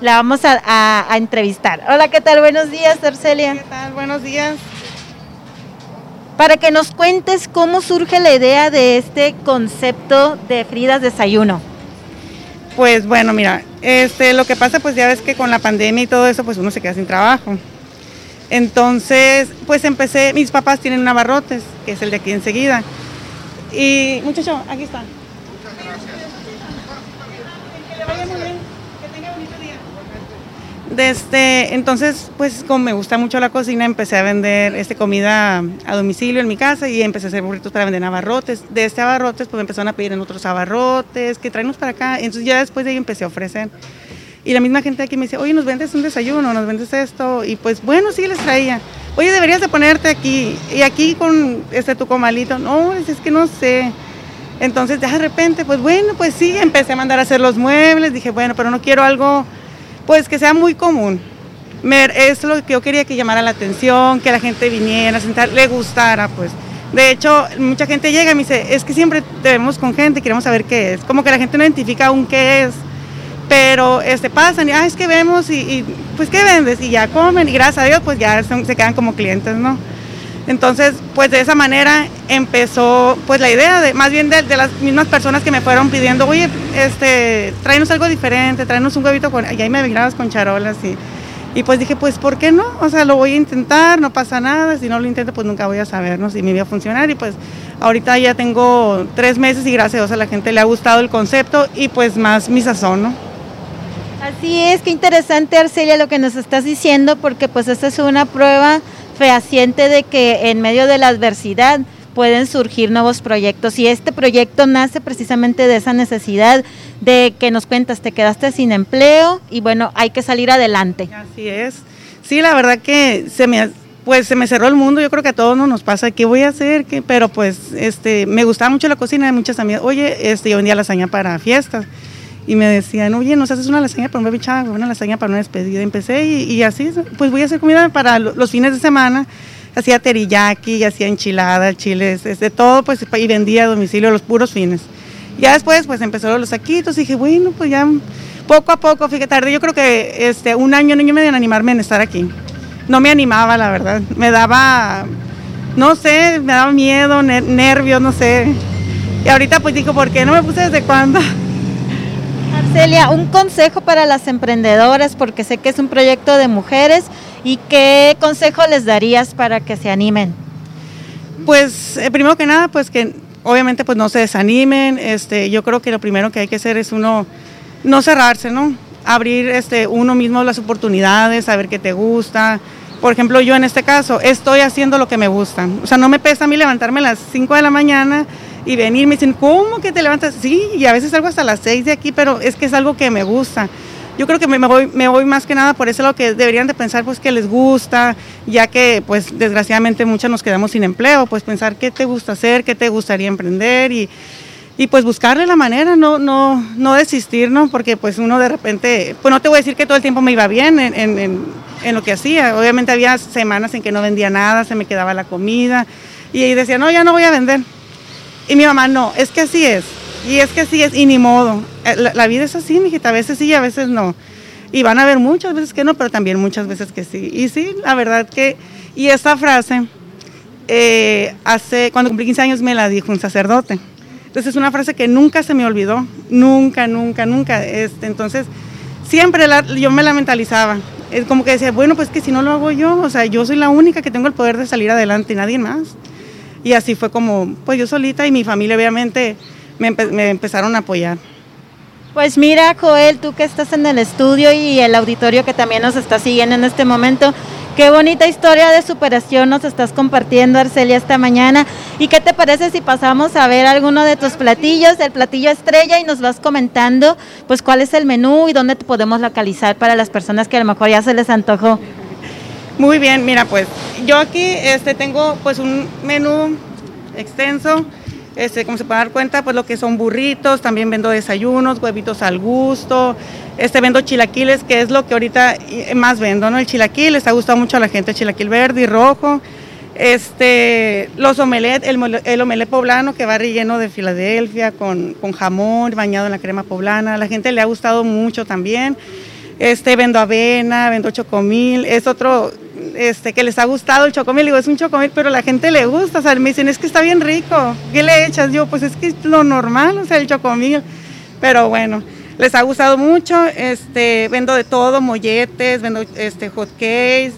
la vamos a, entrevistar. Hola, ¿qué tal? Buenos días, Arcelia. ¿Qué tal? Buenos días. Para que nos cuentes cómo surge la idea de este concepto de Fridas Desayuno. Pues bueno, mira, este, lo que pasa pues ya ves que con la pandemia y todo eso pues uno se queda sin trabajo. Entonces, pues empecé, mis papás tienen un abarrotes, que es el de aquí enseguida. Y muchacho, aquí está. Desde entonces, pues como me gusta mucho la cocina, empecé a vender este, comida a domicilio en mi casa y empecé a hacer burritos para vender abarrotes. De este abarrotes, pues me empezaron a pedir en otros abarrotes, que traemos para acá. Entonces ya después de ahí empecé a ofrecer. Y la misma gente aquí me dice, oye, nos vendes un desayuno, nos vendes esto. Y pues bueno, sí les traía. Oye, deberías de ponerte aquí. Y aquí con este tu comalito. No, es, es que no sé. Entonces de repente, pues bueno, pues sí, empecé a mandar a hacer los muebles. Dije, bueno, pero no quiero algo pues que sea muy común. Es lo que yo quería que llamara la atención, que la gente viniera sentar, le gustara, pues. De hecho, mucha gente llega y me dice, es que siempre debemos con gente, queremos saber qué es. Como que la gente no identifica aún qué es. Pero este, pasan y, ah, es que vemos y, pues, ¿qué vendes? Y ya comen y gracias a Dios, pues ya se quedan como clientes, ¿no? Entonces, pues de esa manera empezó pues la idea de, más bien de, las mismas personas que me fueron pidiendo, oye, este, tráenos algo diferente, tráenos un huevito con, y ahí me mirabas con charolas y, y pues dije, pues ¿por qué no? O sea, lo voy a intentar, no pasa nada, si no lo intento pues nunca voy a saber ¿no? si me iba a funcionar y pues ahorita ya tengo tres meses y gracias a Dios la gente le ha gustado el concepto y pues más mi sazón, ¿no? Así es, qué interesante Arcelia lo que nos estás diciendo porque pues esta es una prueba fehaciente de que en medio de la adversidad pueden surgir nuevos proyectos y este proyecto nace precisamente de esa necesidad de que nos cuentas, te quedaste sin empleo y bueno, hay que salir adelante. Así es. Sí, la verdad que se me pues se me cerró el mundo, yo creo que a todos nos pasa, ¿qué voy a hacer? ¿Qué? Pero pues este me gustaba mucho la cocina de muchas amigas. Oye, este yo vendía lasaña para fiestas y me decían, oye, ¿nos haces una lasaña para un baby una lasaña para una despedida? Empecé y, así, pues voy a hacer comida para los fines de semana. Hacía teriyaki, hacía enchiladas, chiles, de todo, pues, y vendía a domicilio los puros fines. Ya después, pues, empezaron los saquitos y dije, bueno, pues ya poco a poco, fíjate, tarde, yo creo que este, un año, año me en animarme en estar aquí. No me animaba, la verdad. Me daba, no sé, me daba miedo, nervios, no sé. Y ahorita pues digo, ¿por qué no me puse desde cuándo? Celia, un consejo para las emprendedoras, porque sé que es un proyecto de mujeres, y qué consejo les darías para que se animen. Pues eh, primero que nada, pues que obviamente pues no se desanimen. Este, yo creo que lo primero que hay que hacer es uno no cerrarse, ¿no? Abrir este, uno mismo las oportunidades, saber qué te gusta. Por ejemplo, yo en este caso estoy haciendo lo que me gusta. O sea, no me pesa a mí levantarme a las 5 de la mañana y venir, me dicen, ¿cómo que te levantas? Sí, y a veces salgo hasta las 6 de aquí, pero es que es algo que me gusta. Yo creo que me voy, me voy más que nada por eso lo que deberían de pensar, pues que les gusta, ya que pues desgraciadamente muchas nos quedamos sin empleo, pues pensar qué te gusta hacer, qué te gustaría emprender y, y pues buscarle la manera, no, no, no desistir, ¿no? Porque pues uno de repente, pues no te voy a decir que todo el tiempo me iba bien en, en, lo que hacía, obviamente había semanas en que no vendía nada, se me quedaba la comida y decía, no, ya no voy a vender y mi mamá, no, es que así es. Y es que así es, y ni modo. Eh, la, vida es así, mijita, a veces sí y a veces no. Y van a haber muchas veces que no, pero también muchas veces que sí. Y sí, la verdad que... Y esta frase, eh, hace, cuando cumplí 15 años me la dijo un sacerdote. Entonces es una frase que nunca se me olvidó, nunca, nunca, nunca. Este, entonces siempre yo me la mentalizaba. Es como que decía, bueno, pues que si no lo hago yo, o sea, yo soy la única que tengo el poder de salir adelante y nadie más. Y así fue como, pues yo solita y mi familia obviamente me, empezaron a apoyar. Pues mira, Joel, tú que estás en el estudio y el auditorio que también nos está siguiendo en este momento, qué bonita historia de superación nos estás compartiendo, Arcelia, esta mañana. ¿Y qué te parece si pasamos a ver alguno de tus platillos, el platillo estrella, y nos vas comentando, pues, cuál es el menú y dónde te podemos localizar para las personas que a lo mejor ya se les antojó? Muy bien, mira pues, yo aquí este, tengo pues un menú extenso, este, como se puede dar cuenta, pues lo que son burritos, también vendo desayunos, huevitos al gusto, este vendo chilaquiles, que es lo que ahorita más vendo, ¿no? El chilaquil, les ha gustado mucho a la gente, el chilaquil verde y rojo, este, los omelet, el, el omelet poblano que va relleno de Filadelfia con, con jamón bañado en la crema poblana, a la gente le ha gustado mucho también. Este, vendo avena, vendo chocomil, es otro este, que les ha gustado el chocomil. Digo, es un chocomil, pero la gente le gusta. O sea, me dicen, es que está bien rico. ¿Qué le echas? Yo, pues es que es lo normal, o sea, el chocomil. Pero bueno, les ha gustado mucho. Este, vendo de todo, molletes, vendo este, hot cakes.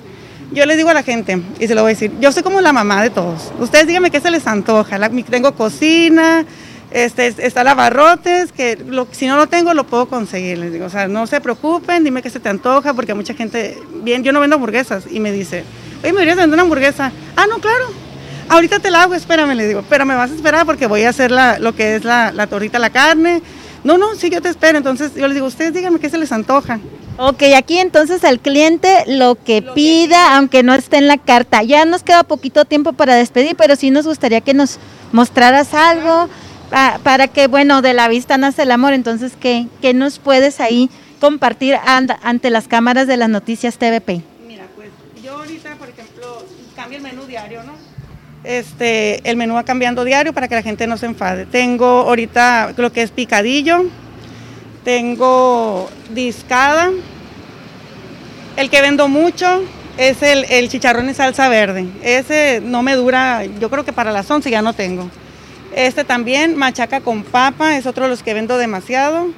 Yo les digo a la gente, y se lo voy a decir, yo soy como la mamá de todos. Ustedes díganme qué se les antoja. La, tengo cocina, este, está lavarrotes, que si no lo tengo lo puedo conseguir. Les digo, o sea, no se preocupen, dime qué se te antoja, porque mucha gente, bien, yo no vendo hamburguesas, y me dice, oye, ¿me deberías vender una hamburguesa? Ah, no, claro. Ahorita te la hago, espérame, le digo, pero me vas a esperar porque voy a hacer la, lo que es la, la torrita, la carne. No, no, sí, yo te espero. Entonces yo les digo, ustedes díganme qué se les antoja. Ok, aquí entonces al cliente lo que pida, aunque no esté en la carta. Ya nos queda poquito tiempo para despedir, pero sí nos gustaría que nos mostraras algo para que, bueno, de la vista nace el amor. Entonces, ¿qué, qué nos puedes ahí compartir ante las cámaras de las noticias TVP? Mira, pues yo ahorita, por ejemplo, cambio el menú diario, ¿no? Este, el menú va cambiando diario para que la gente no se enfade. Tengo ahorita lo que es picadillo, tengo discada. El que vendo mucho es el, chicharrón en salsa verde. Ese no me dura, yo creo que para las 11 ya no tengo. Este también, machaca con papa, es otro de los que vendo demasiado.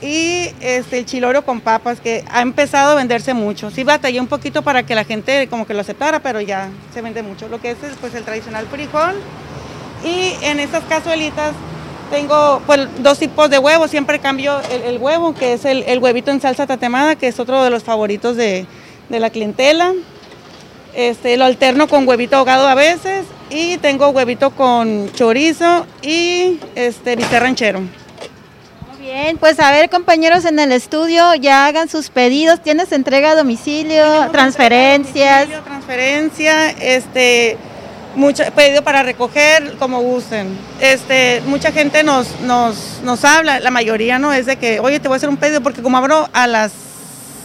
Y este, el chiloro con papas, que ha empezado a venderse mucho. Sí batallé un poquito para que la gente como que lo aceptara, pero ya se vende mucho. Lo que es pues, el tradicional frijol. Y en estas cazuelitas tengo pues, dos tipos de huevos, siempre cambio el, huevo, que es el, huevito en salsa tatemada, que es otro de los favoritos de, la clientela. Este, lo alterno con huevito ahogado a veces y tengo huevito con chorizo y este, bistec ranchero. Muy bien, pues a ver compañeros en el estudio, ya hagan sus pedidos. ¿Tienes entrega a domicilio, transferencias? Domicilio, transferencia, este mucho pedido para recoger como gusten. Este, mucha gente nos, nos, nos habla, la mayoría no es de que, oye, te voy a hacer un pedido porque como abro a las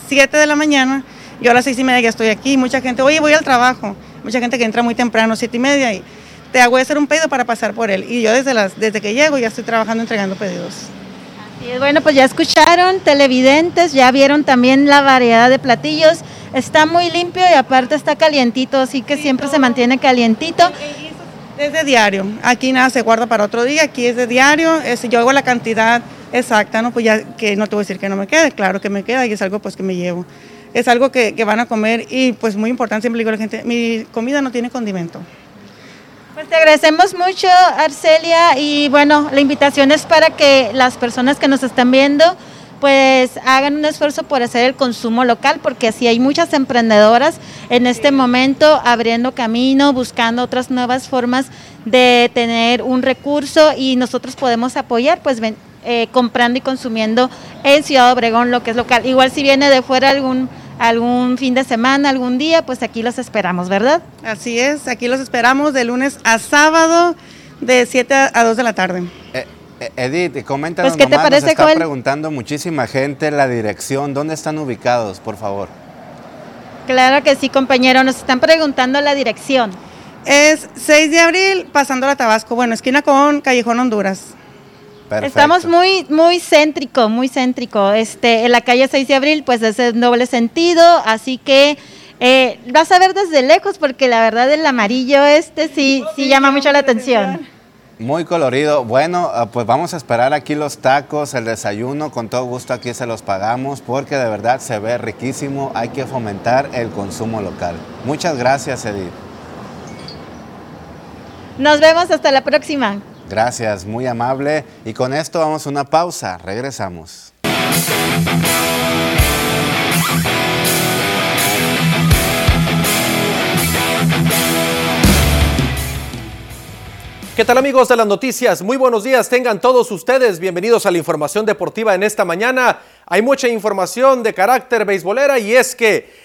7 de la mañana, yo a las 6 y media ya estoy aquí, mucha gente, oye, voy al trabajo, mucha gente que entra muy temprano, 7 y media, y te a hacer un pedido para pasar por él. Y yo desde, las, desde que llego ya estoy trabajando entregando pedidos. Y bueno, pues ya escucharon, televidentes, ya vieron también la variedad de platillos. Está muy limpio y aparte está calientito, así que siempre se mantiene calientito. Es de diario, aquí nada se guarda para otro día, aquí es de diario, es, yo hago la cantidad exacta, ¿no? Pues ya que no te voy a decir que no me quede, claro que me queda y es algo pues que me llevo. Es algo que, que van a comer y pues muy importante, siempre digo a la gente, mi comida no tiene condimento. Pues te agradecemos mucho, Arcelia, y bueno, la invitación es para que las personas que nos están viendo pues hagan un esfuerzo por hacer el consumo local, porque así hay muchas emprendedoras en este momento abriendo camino, buscando otras nuevas formas de tener un recurso y nosotros podemos apoyar, pues eh, comprando y consumiendo en Ciudad Obregón lo que es local. Igual si viene de fuera algún algún fin de semana, algún día, pues aquí los esperamos, ¿verdad? Así es, aquí los esperamos de lunes a sábado de 7 a 2 de la tarde. Eh, eh, Edith, coméntanos pues, ¿qué te parece, nos está preguntando muchísima gente la dirección, ¿dónde están ubicados, por favor? Claro que sí, compañero, nos están preguntando la dirección. Es 6 de abril, pasando la Tabasco, bueno, esquina con Callejón Honduras. Estamos muy, muy céntrico, muy céntrico. Este, en la calle 6 de abril, pues es el doble sentido, así que eh, vas a ver desde lejos porque la verdad el amarillo este sí, sí llama mucho la atención. Muy colorido. Bueno, ah, pues vamos a esperar aquí los tacos, el desayuno, con todo gusto aquí se los pagamos porque de verdad se ve riquísimo. Hay que fomentar el consumo local. Muchas gracias, Edith. Nos vemos hasta la próxima. Gracias, muy amable. Y con esto vamos a una pausa. Regresamos. ¿Qué tal amigos de las noticias? Muy buenos días, tengan todos ustedes bienvenidos a la información deportiva en esta mañana. Hay mucha información de carácter beisbolera y es que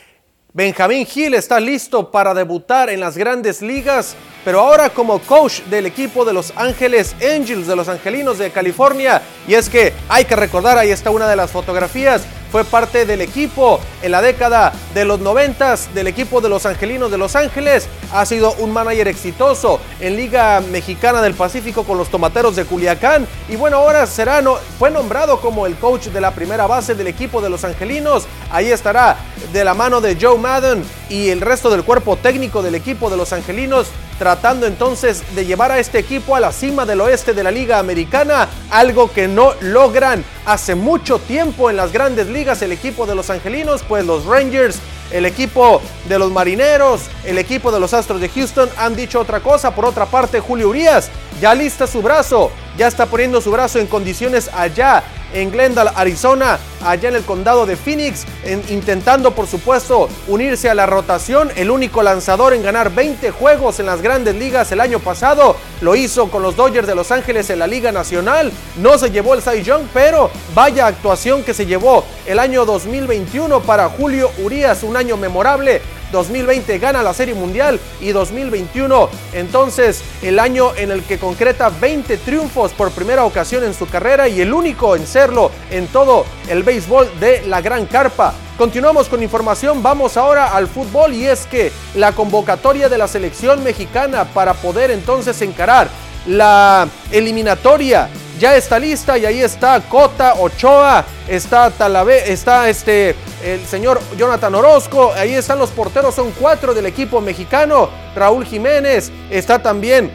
Benjamín Gil está listo para debutar en las grandes ligas, pero ahora como coach del equipo de Los Ángeles Angels, de los Angelinos de California. Y es que hay que recordar, ahí está una de las fotografías fue parte del equipo en la década de los noventas del equipo de los Angelinos de Los Ángeles. Ha sido un manager exitoso en Liga Mexicana del Pacífico con los Tomateros de Culiacán. Y bueno, ahora será, fue nombrado como el coach de la primera base del equipo de los Angelinos. Ahí estará de la mano de Joe Madden y el resto del cuerpo técnico del equipo de los Angelinos tratando entonces de llevar a este equipo a la cima del oeste de la Liga Americana, algo que no logran hace mucho tiempo en las grandes ligas el equipo de los Angelinos, pues los Rangers el equipo de los Marineros, el equipo de los Astros de Houston han dicho otra cosa. Por otra parte, Julio Urias ya lista su brazo, ya está poniendo su brazo en condiciones allá en Glendale, Arizona, allá en el condado de Phoenix, intentando por supuesto unirse a la rotación. El único lanzador en ganar 20 juegos en las grandes ligas el año pasado lo hizo con los Dodgers de Los Ángeles en la Liga Nacional. No se llevó el Cy Young, pero vaya actuación que se llevó el año 2021 para Julio Urias, año memorable 2020 gana la Serie Mundial y 2021 entonces el año en el que concreta 20 triunfos por primera ocasión en su carrera y el único en serlo en todo el béisbol de la Gran Carpa. Continuamos con información, vamos ahora al fútbol y es que la convocatoria de la selección mexicana para poder entonces encarar la eliminatoria ya está lista y ahí está Cota, Ochoa, está Talavé, está este el señor Jonathan Orozco, ahí están los porteros, son cuatro del equipo mexicano, Raúl Jiménez, está también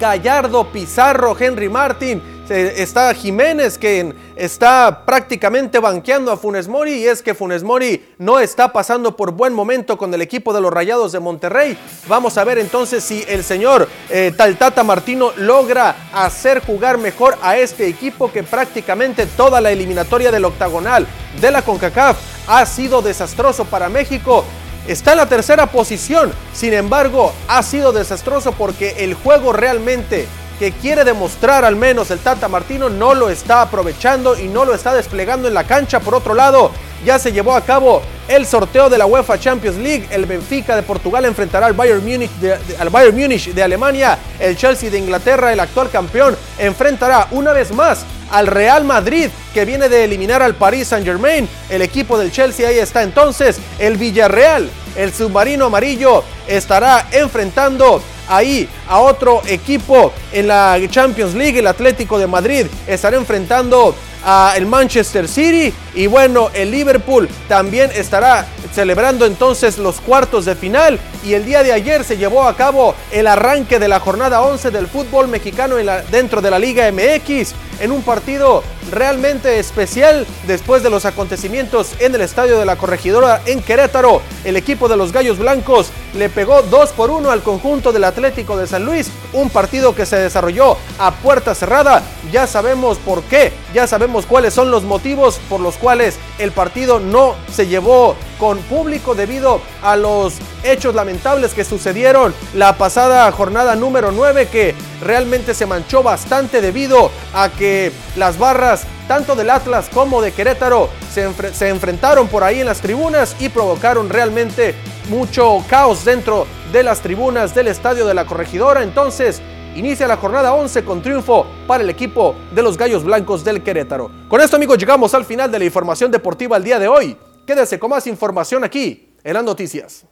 Gallardo, Pizarro, Henry Martín, está Jiménez que está prácticamente banqueando a Funes Mori y es que Funes Mori no está pasando por buen momento con el equipo de los Rayados de Monterrey. Vamos a ver entonces si el señor eh, Taltata Martino logra hacer jugar mejor a este equipo que prácticamente toda la eliminatoria del octagonal de la CONCACAF ha sido desastroso para México está en la tercera posición. Sin embargo, ha sido desastroso porque el juego realmente que quiere demostrar al menos el Tata Martino no lo está aprovechando y no lo está desplegando en la cancha. Por otro lado, ya se llevó a cabo el sorteo de la UEFA Champions League. El Benfica de Portugal enfrentará al Bayern Múnich de, al Bayern Múnich de Alemania. El Chelsea de Inglaterra, el actual campeón, enfrentará una vez más al Real Madrid que viene de eliminar al Paris Saint Germain. El equipo del Chelsea ahí está entonces. El Villarreal, el submarino amarillo, estará enfrentando ahí a otro equipo en la Champions League, el Atlético de Madrid estará enfrentando a el Manchester City y bueno, el Liverpool también estará celebrando entonces los cuartos de final y el día de ayer se llevó a cabo el arranque de la jornada 11 del fútbol mexicano dentro de la Liga MX en un partido realmente especial después de los acontecimientos en el estadio de la corregidora en Querétaro. El equipo de los Gallos Blancos le pegó 2 por 1 al conjunto del Atlético de San Luis, un partido que se desarrolló a puerta cerrada. Ya sabemos por qué, ya sabemos cuáles son los motivos por los cuales el partido no se llevó con público debido a los hechos lamentables que sucedieron la pasada jornada número 9 que realmente se manchó bastante debido a que las barras tanto del Atlas como de Querétaro se, enfrentaron por ahí en las tribunas y provocaron realmente mucho caos dentro de las tribunas del estadio de la corregidora. Entonces, inicia la jornada 11 con triunfo para el equipo de los Gallos Blancos del Querétaro. Con esto amigos llegamos al final de la información deportiva el día de hoy. Quédese con más información aquí en las noticias.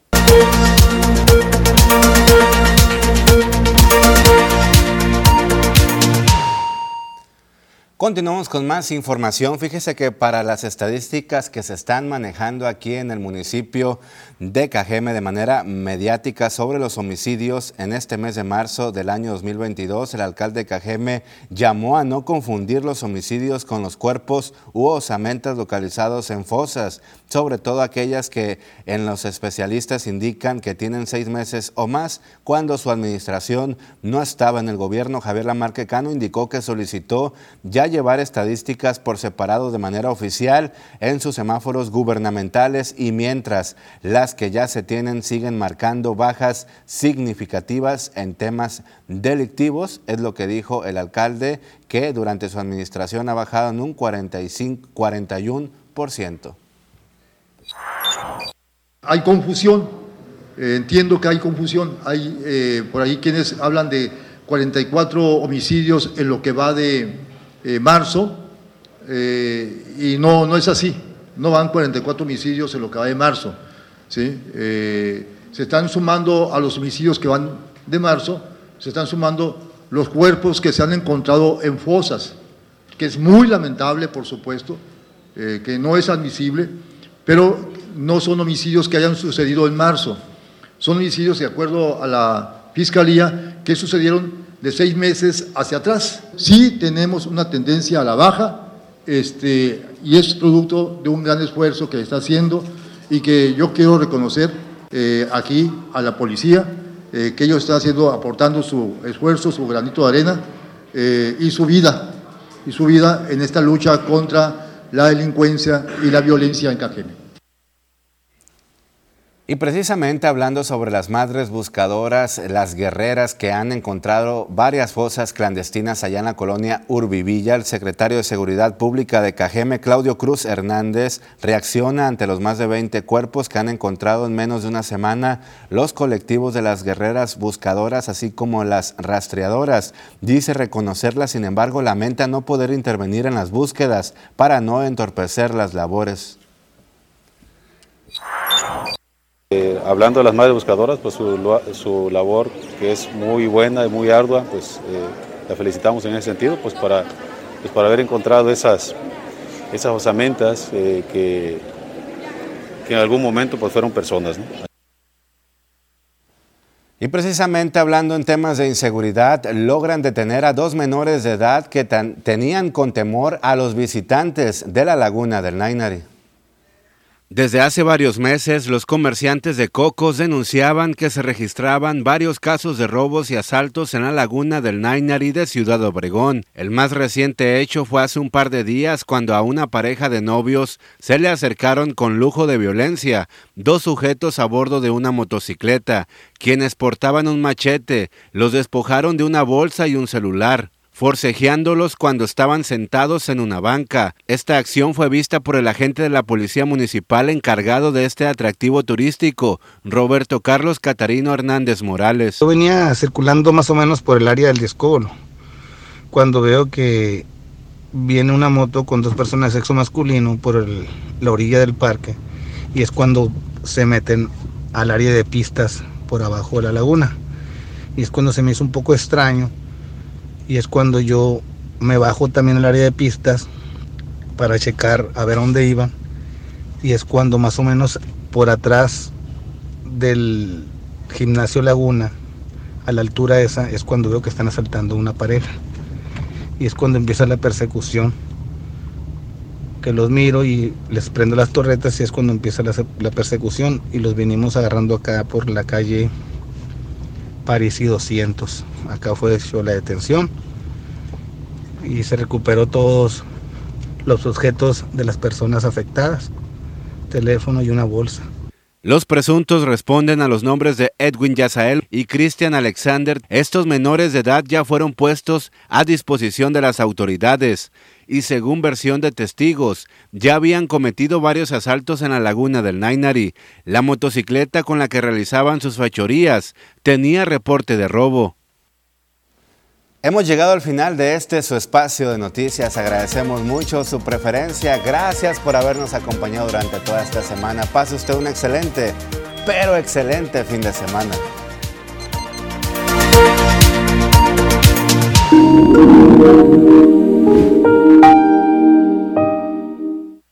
Continuamos con más información. Fíjese que para las estadísticas que se están manejando aquí en el municipio de Cajeme de manera mediática sobre los homicidios en este mes de marzo del año 2022, el alcalde de Cajeme llamó a no confundir los homicidios con los cuerpos u osamentas localizados en fosas, sobre todo aquellas que en los especialistas indican que tienen seis meses o más. Cuando su administración no estaba en el gobierno, Javier Lamarque Cano indicó que solicitó ya llevar estadísticas por separado de manera oficial en sus semáforos gubernamentales y mientras las que ya se tienen siguen marcando bajas significativas en temas delictivos, es lo que dijo el alcalde que durante su administración ha bajado en un 45, 41%. Hay confusión, eh, entiendo que hay confusión, hay eh, por ahí quienes hablan de 44 homicidios en lo que va de, eh, marzo, y no, no es así. no van 44 homicidios en lo que va de marzo. ¿sí? Se están sumando a los homicidios que van de marzo, se están sumando los cuerpos que se han encontrado en fosas, que es muy lamentable, por supuesto, que no es admisible, pero no son homicidios que hayan sucedido en marzo, son homicidios, de acuerdo a la Fiscalía, que sucedieron de seis meses hacia atrás. Sí tenemos una tendencia a la baja, este, y es producto de un gran esfuerzo que está haciendo y que yo quiero reconocer eh, aquí a la policía, eh, que ellos están haciendo, aportando su esfuerzo, su granito de arena eh, y su vida, y su vida en esta lucha contra la delincuencia y la violencia en Cajeme. Y precisamente hablando sobre las madres buscadoras, las guerreras que han encontrado varias fosas clandestinas allá en la colonia Urbivilla, el secretario de Seguridad Pública de Cajeme, Claudio Cruz Hernández, reacciona ante los más de 20 cuerpos que han encontrado en menos de una semana los colectivos de las guerreras buscadoras, así como las rastreadoras. Dice reconocerlas, sin embargo, lamenta no poder intervenir en las búsquedas para no entorpecer las labores. Eh, hablando de las madres buscadoras, pues su, labor que es muy buena y muy ardua, pues eh, la felicitamos en ese sentido, pues para, pues para haber encontrado esas, esas osamentas eh, que, que, en algún momento pues fueron personas. Y precisamente hablando en temas de inseguridad, logran detener a dos menores de edad que tenían con temor a los visitantes de la laguna del Nainari. Desde hace varios meses, los comerciantes de cocos denunciaban que se registraban varios casos de robos y asaltos en la laguna del Nainari de Ciudad Obregón. El más reciente hecho fue hace un par de días cuando a una pareja de novios se le acercaron con lujo de violencia dos sujetos a bordo de una motocicleta, quienes portaban un machete, los despojaron de una bolsa y un celular forcejeándolos cuando estaban sentados en una banca. Esta acción fue vista por el agente de la Policía Municipal encargado de este atractivo turístico, Roberto Carlos Catarino Hernández Morales. Yo venía circulando más o menos por el área del Discóbolo, cuando veo que viene una moto con dos personas de sexo masculino por la orilla del parque y es cuando se meten al área de pistas por abajo de la laguna. Y es cuando se me hizo un poco extraño y es cuando yo me bajo también al área de pistas para checar a ver dónde iban y es cuando más o menos por atrás del gimnasio Laguna a la altura esa es cuando veo que están asaltando una pareja y es cuando empieza la persecución que los miro y les prendo las torretas y es cuando empieza la, la persecución y los venimos agarrando acá por la calle París y 200. Acá fue hecho la detención y se recuperó todos los objetos de las personas afectadas, teléfono y una bolsa. Los presuntos responden a los nombres de Edwin Yazael y Christian Alexander. Estos menores de edad ya fueron puestos a disposición de las autoridades y según versión de testigos, ya habían cometido varios asaltos en la laguna del Nainari. La motocicleta con la que realizaban sus fechorías tenía reporte de robo. Hemos llegado al final de este su espacio de noticias. Agradecemos mucho su preferencia. Gracias por habernos acompañado durante toda esta semana. Pase usted un excelente, pero excelente fin de semana.